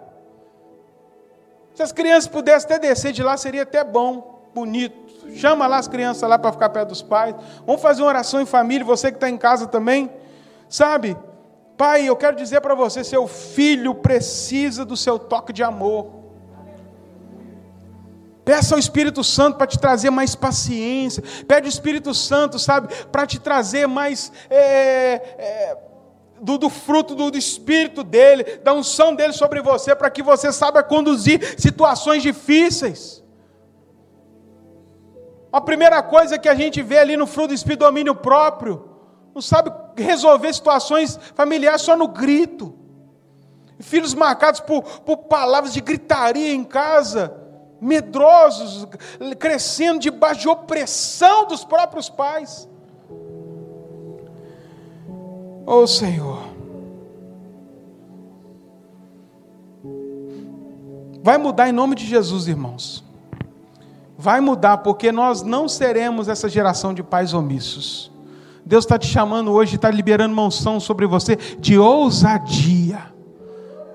Speaker 1: Se as crianças pudessem até descer de lá, seria até bom bonito. Chama lá as crianças lá para ficar perto dos pais. Vamos fazer uma oração em família, você que está em casa também. Sabe? Pai, eu quero dizer para você, seu filho precisa do seu toque de amor. Peça ao Espírito Santo para te trazer mais paciência. Pede ao Espírito Santo, sabe, para te trazer mais é, é, do, do, fruto do, do Espírito dele, da unção dele sobre você, para que você saiba conduzir situações difíceis. A primeira coisa que a gente vê ali no fruto do Espírito domínio próprio, não sabe resolver situações familiares só no grito. Filhos marcados por, por palavras de gritaria em casa, medrosos, crescendo debaixo de opressão dos próprios pais. Oh Senhor, vai mudar em nome de Jesus, irmãos vai mudar, porque nós não seremos essa geração de pais omissos. Deus está te chamando hoje, está liberando unção sobre você de ousadia.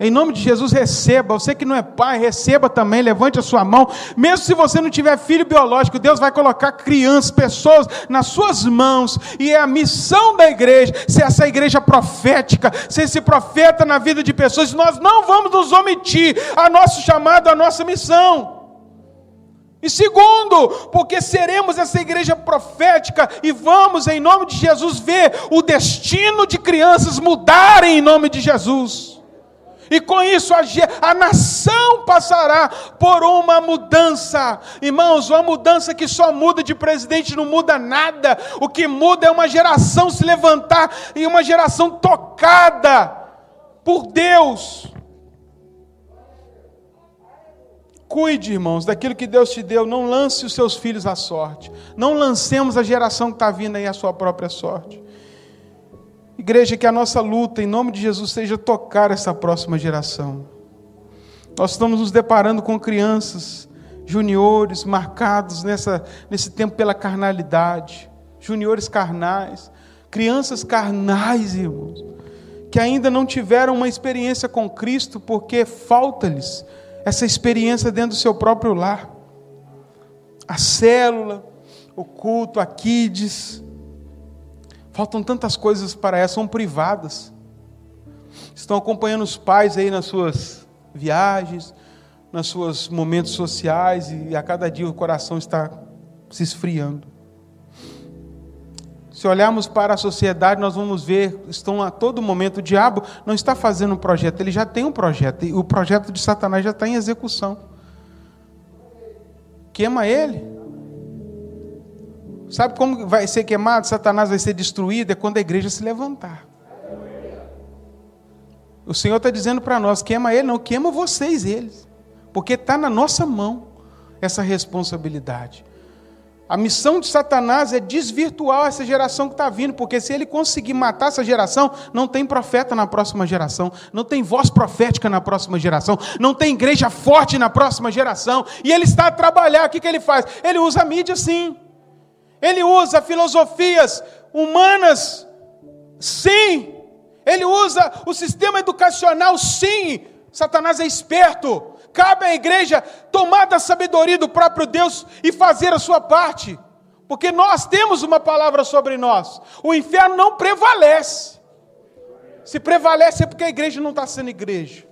Speaker 1: Em nome de Jesus, receba. Você que não é pai, receba também. Levante a sua mão. Mesmo se você não tiver filho biológico, Deus vai colocar crianças, pessoas nas suas mãos. E é a missão da igreja ser essa igreja profética, ser esse profeta na vida de pessoas. Nós não vamos nos omitir a nosso chamado, a nossa missão. E segundo, porque seremos essa igreja profética e vamos, em nome de Jesus, ver o destino de crianças mudarem em nome de Jesus. E com isso a, a, nação passará por uma mudança. Irmãos, uma mudança que só muda de presidente, não muda nada. O que muda é uma geração se levantar e uma geração tocada por Deus. Cuide, irmãos, daquilo que Deus te deu. Não lance os seus filhos à sorte. Não lancemos a geração que está vindo aí à sua própria sorte. Igreja, que a nossa luta, em nome de Jesus, seja tocar essa próxima geração. Nós estamos nos deparando com crianças, juniores, marcados nessa, nesse tempo pela carnalidade, juniores carnais, crianças carnais, irmãos, que ainda não tiveram uma experiência com Cristo porque falta-lhes essa experiência dentro do seu próprio lar. A célula, o culto, a kids. Faltam tantas coisas para elas, são privadas. Estão acompanhando os pais aí nas suas viagens, nos seus momentos sociais, e a cada dia o coração está se esfriando. Se olharmos para a sociedade, nós vamos ver, estão a todo momento, o diabo não está fazendo um projeto, ele já tem um projeto, e o projeto de Satanás já está em execução. queima ele. Sabe como vai ser queimado? Satanás vai ser destruído? É quando a igreja se levantar. O Senhor está dizendo para nós: queima ele, não, queima vocês, eles. Porque está na nossa mão essa responsabilidade. A missão de Satanás é desvirtuar essa geração que está vindo, porque se ele conseguir matar essa geração, não tem profeta na próxima geração, não tem voz profética na próxima geração, não tem igreja forte na próxima geração, e ele está a trabalhar, o que, que ele faz? Ele usa a mídia sim, ele usa filosofias humanas, sim, ele usa o sistema educacional, sim, Satanás é esperto, Cabe à igreja tomar da sabedoria do próprio Deus e fazer a sua parte. Porque nós temos uma palavra sobre nós. O inferno não prevalece. Se prevalece é porque a igreja não está sendo igreja.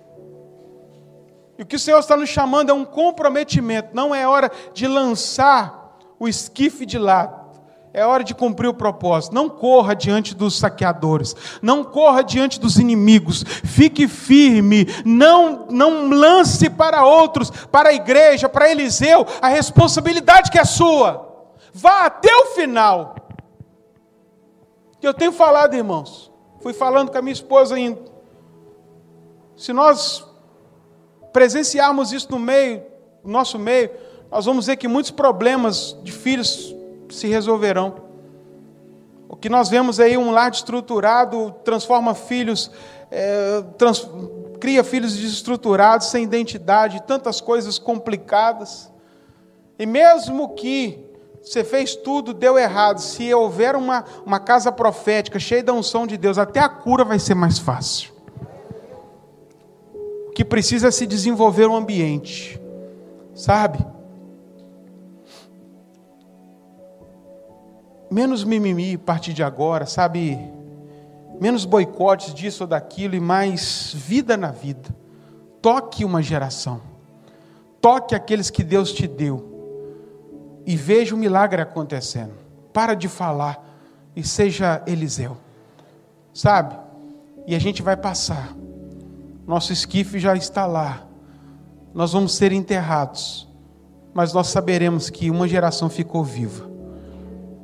Speaker 1: E o que o Senhor está nos chamando é um comprometimento. Não é hora de lançar o esquife de lado. É hora de cumprir o propósito. Não corra diante dos saqueadores. Não corra diante dos inimigos. Fique firme. Não, não lance para outros, para a igreja, para Eliseu, a responsabilidade que é sua. Vá até o final. Eu tenho falado, irmãos. Fui falando com a minha esposa ainda. Se nós presenciarmos isso no meio, no nosso meio, nós vamos ver que muitos problemas de filhos se resolverão. O que nós vemos aí, um lar estruturado transforma filhos, é, trans, cria filhos desestruturados, sem identidade, tantas coisas complicadas. E mesmo que você fez tudo, deu errado, se houver uma, uma casa profética cheia da unção de Deus, até a cura vai ser mais fácil. O que precisa é se desenvolver um ambiente, sabe? Menos mimimi a partir de agora, sabe? Menos boicotes disso ou daquilo e mais vida na vida. Toque uma geração. Toque aqueles que Deus te deu. E veja o milagre acontecendo. Para de falar e seja Eliseu. Sabe? E a gente vai passar. Nosso esquife já está lá. Nós vamos ser enterrados. Mas nós saberemos que uma geração ficou viva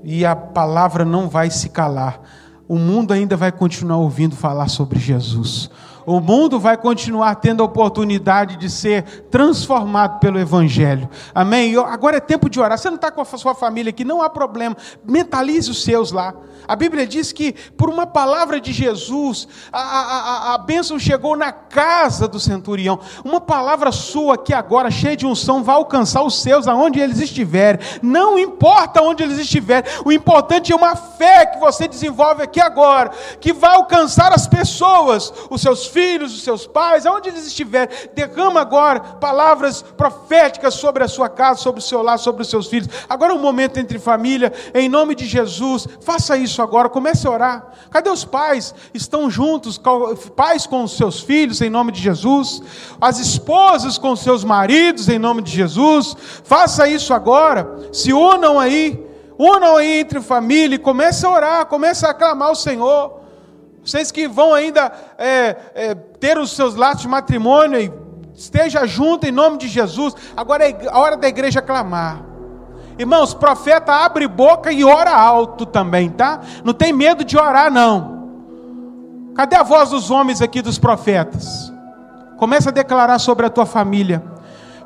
Speaker 1: e a palavra não vai se calar. O mundo ainda vai continuar ouvindo falar sobre Jesus. O mundo vai continuar tendo a oportunidade de ser transformado pelo Evangelho. Amém? Agora é tempo de orar. Você não está com a sua família aqui, não há problema. Mentalize os seus lá. A Bíblia diz que por uma palavra de Jesus, a, a, a, bênção chegou na casa do centurião. Uma palavra sua aqui agora, cheia de unção, vai alcançar os seus aonde eles estiverem. Não importa onde eles estiverem. O importante é uma fé que você desenvolve aqui agora, que vai alcançar as pessoas, os seus filhos, os seus pais, aonde eles estiverem. Derrama agora palavras proféticas sobre a sua casa, sobre o seu lar, sobre os seus filhos. Agora é um momento entre família, em nome de Jesus. Faça isso agora, comece a orar. Cadê os pais? Estão juntos, pais com os seus filhos, em nome de Jesus. As esposas com os seus maridos, em nome de Jesus. Faça isso agora. Se unam aí. Unam aí entre família e comece a orar, comece a aclamar o Senhor. Vocês que vão ainda é, é, ter os seus laços de matrimônio, e esteja junto em nome de Jesus. Agora é a hora da igreja clamar. Irmãos, profeta abre boca e ora alto também, tá? Não tem medo de orar, não. Cadê a voz dos homens aqui, dos profetas? Começa a declarar sobre a tua família.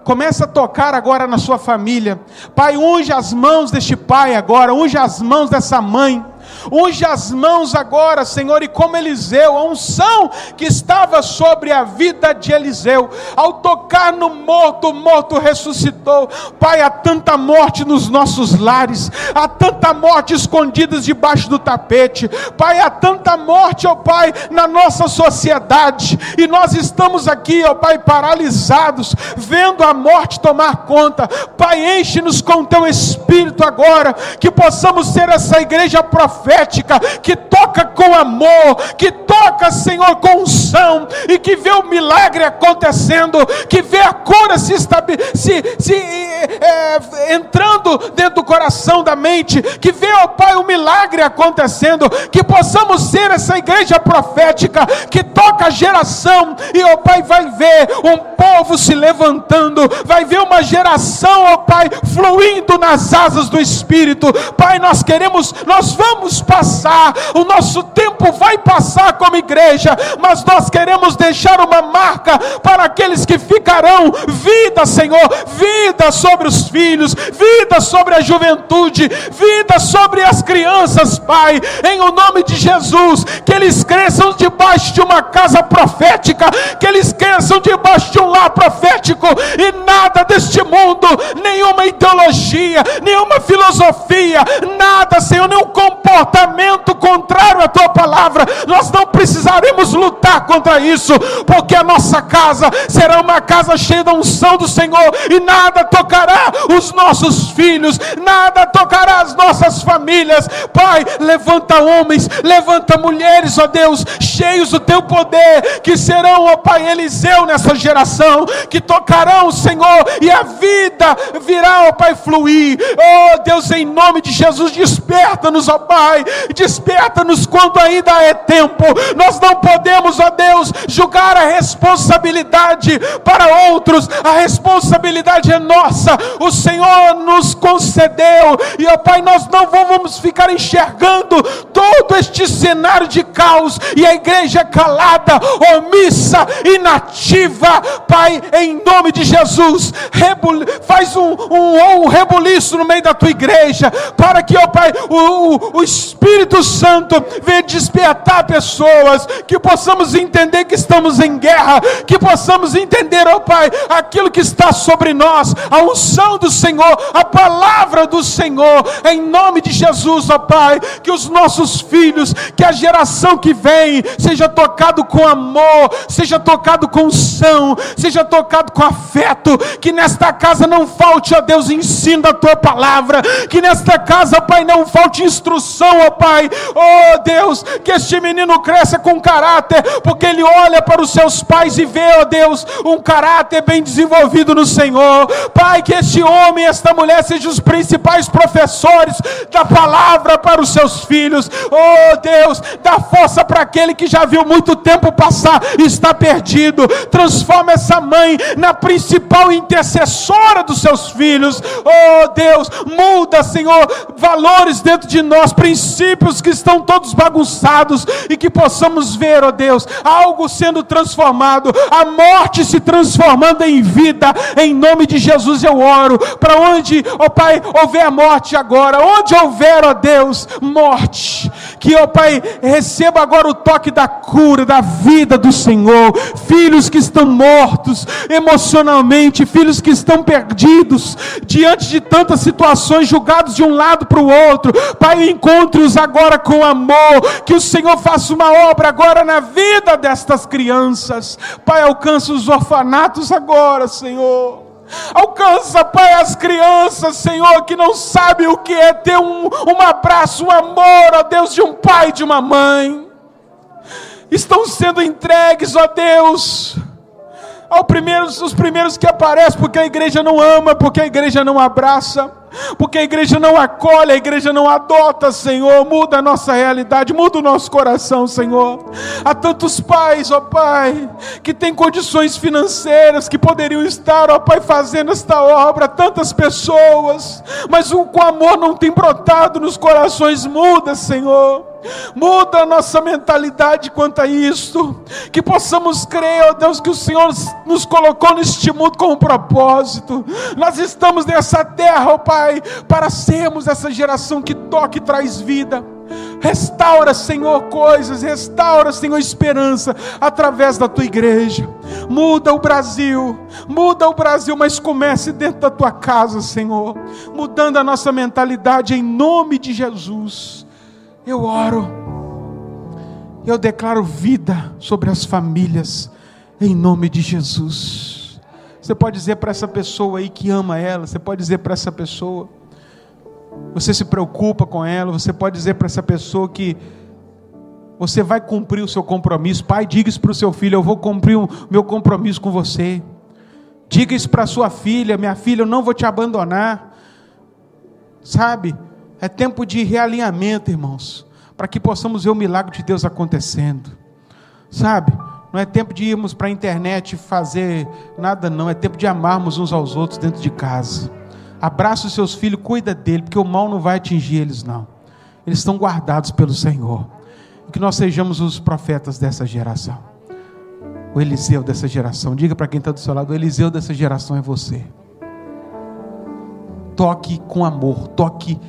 Speaker 1: Começa a tocar agora na sua família. Pai, unge as mãos deste pai agora, unge as mãos dessa mãe. Unge as mãos agora, Senhor, e como Eliseu, a unção que estava sobre a vida de Eliseu, ao tocar no morto, o morto ressuscitou. Pai, há tanta morte nos nossos lares, há tanta morte escondida debaixo do tapete. Pai, há tanta morte, ó oh Pai, na nossa sociedade, e nós estamos aqui, ó oh Pai, paralisados, vendo a morte tomar conta. Pai, enche-nos com teu espírito agora, que possamos ser essa igreja profética profética que toca com amor, que toca, Senhor, com unção e que vê o milagre acontecendo, que vê a cura se, se, se é, entrando dentro do coração, da mente, que vê, ó Pai, o milagre acontecendo, que possamos ser essa igreja profética que toca a geração, e ó Pai, vai ver um povo se levantando, vai ver uma geração, ó Pai, fluindo nas asas do Espírito. Pai, nós queremos, nós vamos passar, o nosso tempo vai passar como igreja, mas nós queremos deixar uma marca para aqueles que ficarão vida, Senhor, vida sobre os filhos, vida sobre a juventude, vida sobre as crianças, Pai, em o nome de Jesus, que eles cresçam debaixo de uma casa profética, que eles cresçam debaixo de um lar profético e nada deste mundo, nenhuma ideologia, nenhuma filosofia, nada, Senhor, nenhum comportamento contrário à tua palavra, nós não precisaremos lutar contra isso, porque a nossa casa será uma casa cheia da unção do Senhor e nada tocará os nossos filhos, nada tocará as nossas famílias. Pai, levanta homens, levanta mulheres, ó Deus, cheios do teu poder, que serão, ó Pai, Eliseu nessa geração, que tocarão, Senhor, e a vida virá, ó Pai, fluir. Oh Deus, em nome de Jesus, desperta-nos, ó Pai, desperta-nos quando ainda é tempo. Nós não podemos, ó Deus, julgar a responsabilidade para outros, a responsabilidade é nossa. O Senhor nos concedeu, e ó Pai, nós não vamos ficar enxergando todo este cenário de caos e a igreja calada, omissa, inativa. Pai, em nome de Jesus, faz um, um, um rebuliço no meio da tua igreja, para que, ó Pai, o, o, o Espírito Santo venha despertar pessoas, que possamos entender que estamos em guerra, que possamos entender, ó Pai, aquilo que está sobre nós, a unção do Senhor, a palavra do Senhor, em nome de Jesus, ó Pai, que os nossos filhos, que a geração que vem, seja tocado com amor, seja tocado com unção, seja tocado com afeto, que nesta casa não falte, ó Deus, ensino da tua palavra, que nesta casa, Pai, não falte instrução, ó Pai, ó Deus, que este menino cresça com caráter, porque ele olha para os seus pais e vê, ó Deus, um caráter bem desenvolvido no Senhor, Pai, que este homem, esta mulher sejam os principais professores da palavra para os seus filhos, oh Deus, dá força para aquele que já viu muito tempo passar e está perdido, transforma essa mãe na principal intercessora dos seus filhos, oh Deus, muda, Senhor, valores dentro de nós, princípios que estão todos bagunçados e que possamos ver, ó Deus, algo sendo transformado, a morte se transformando em vida, em nome de Jesus eu oro, para onde, ó Pai, houver morte agora, onde houver, ó Deus, morte, que, ó Pai, receba agora o toque da cura, da vida do Senhor, filhos que estão mortos emocionalmente, filhos que estão perdidos diante de tantas situações, julgados de um lado para o outro, Pai, encontre-os agora com amor, que o Senhor faça uma obra agora na vida destas crianças, Pai, alcança os orfanatos agora, Senhor. Alcança, Pai, as crianças, Senhor, que não sabem o que é ter um, um abraço, um amor, ó Deus, de um pai, de uma mãe. Estão sendo entregues, ó Deus, ao primeiros, os primeiros que aparecem, porque a igreja não ama, porque a igreja não abraça porque a igreja não acolhe, a igreja não adota, Senhor. Muda a nossa realidade, muda o nosso coração, Senhor. Há tantos pais, ó Pai, que têm condições financeiras, que poderiam estar, ó Pai, fazendo esta obra, tantas pessoas, mas o amor não tem brotado nos corações. Muda, Senhor. Muda a nossa mentalidade quanto a isto. Que possamos crer, ó Deus, que o Senhor nos colocou neste mundo com um propósito. Nós estamos nessa terra, ó Pai, para sermos essa geração que toca e traz vida. Restaura, Senhor, coisas, restaura, Senhor, esperança através da tua igreja. Muda o Brasil, muda o Brasil, mas comece dentro da tua casa, Senhor, mudando a nossa mentalidade em nome de Jesus. Eu oro, eu declaro vida sobre as famílias, em nome de Jesus. Você pode dizer para essa pessoa aí que ama ela, você pode dizer para essa pessoa, você se preocupa com ela, você pode dizer para essa pessoa que você vai cumprir o seu compromisso. Pai, diga isso para o seu filho: eu vou cumprir o meu compromisso com você. Diga isso para sua filha: minha filha, eu não vou te abandonar. Sabe? É tempo de realinhamento, irmãos, para que possamos ver o milagre de Deus acontecendo. Sabe? Não é tempo de irmos para a internet fazer nada, não. É tempo de amarmos uns aos outros dentro de casa. Abraça os seus filhos, cuida dele, porque o mal não vai atingir eles, não. Eles estão guardados pelo Senhor. Que nós sejamos os profetas dessa geração. O Eliseu dessa geração. Diga para quem está do seu lado: o Eliseu dessa geração é você. Toque com amor, toque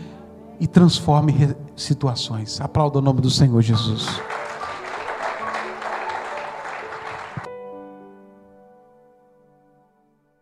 Speaker 1: e transforme situações. Aplauda o nome do Senhor Jesus.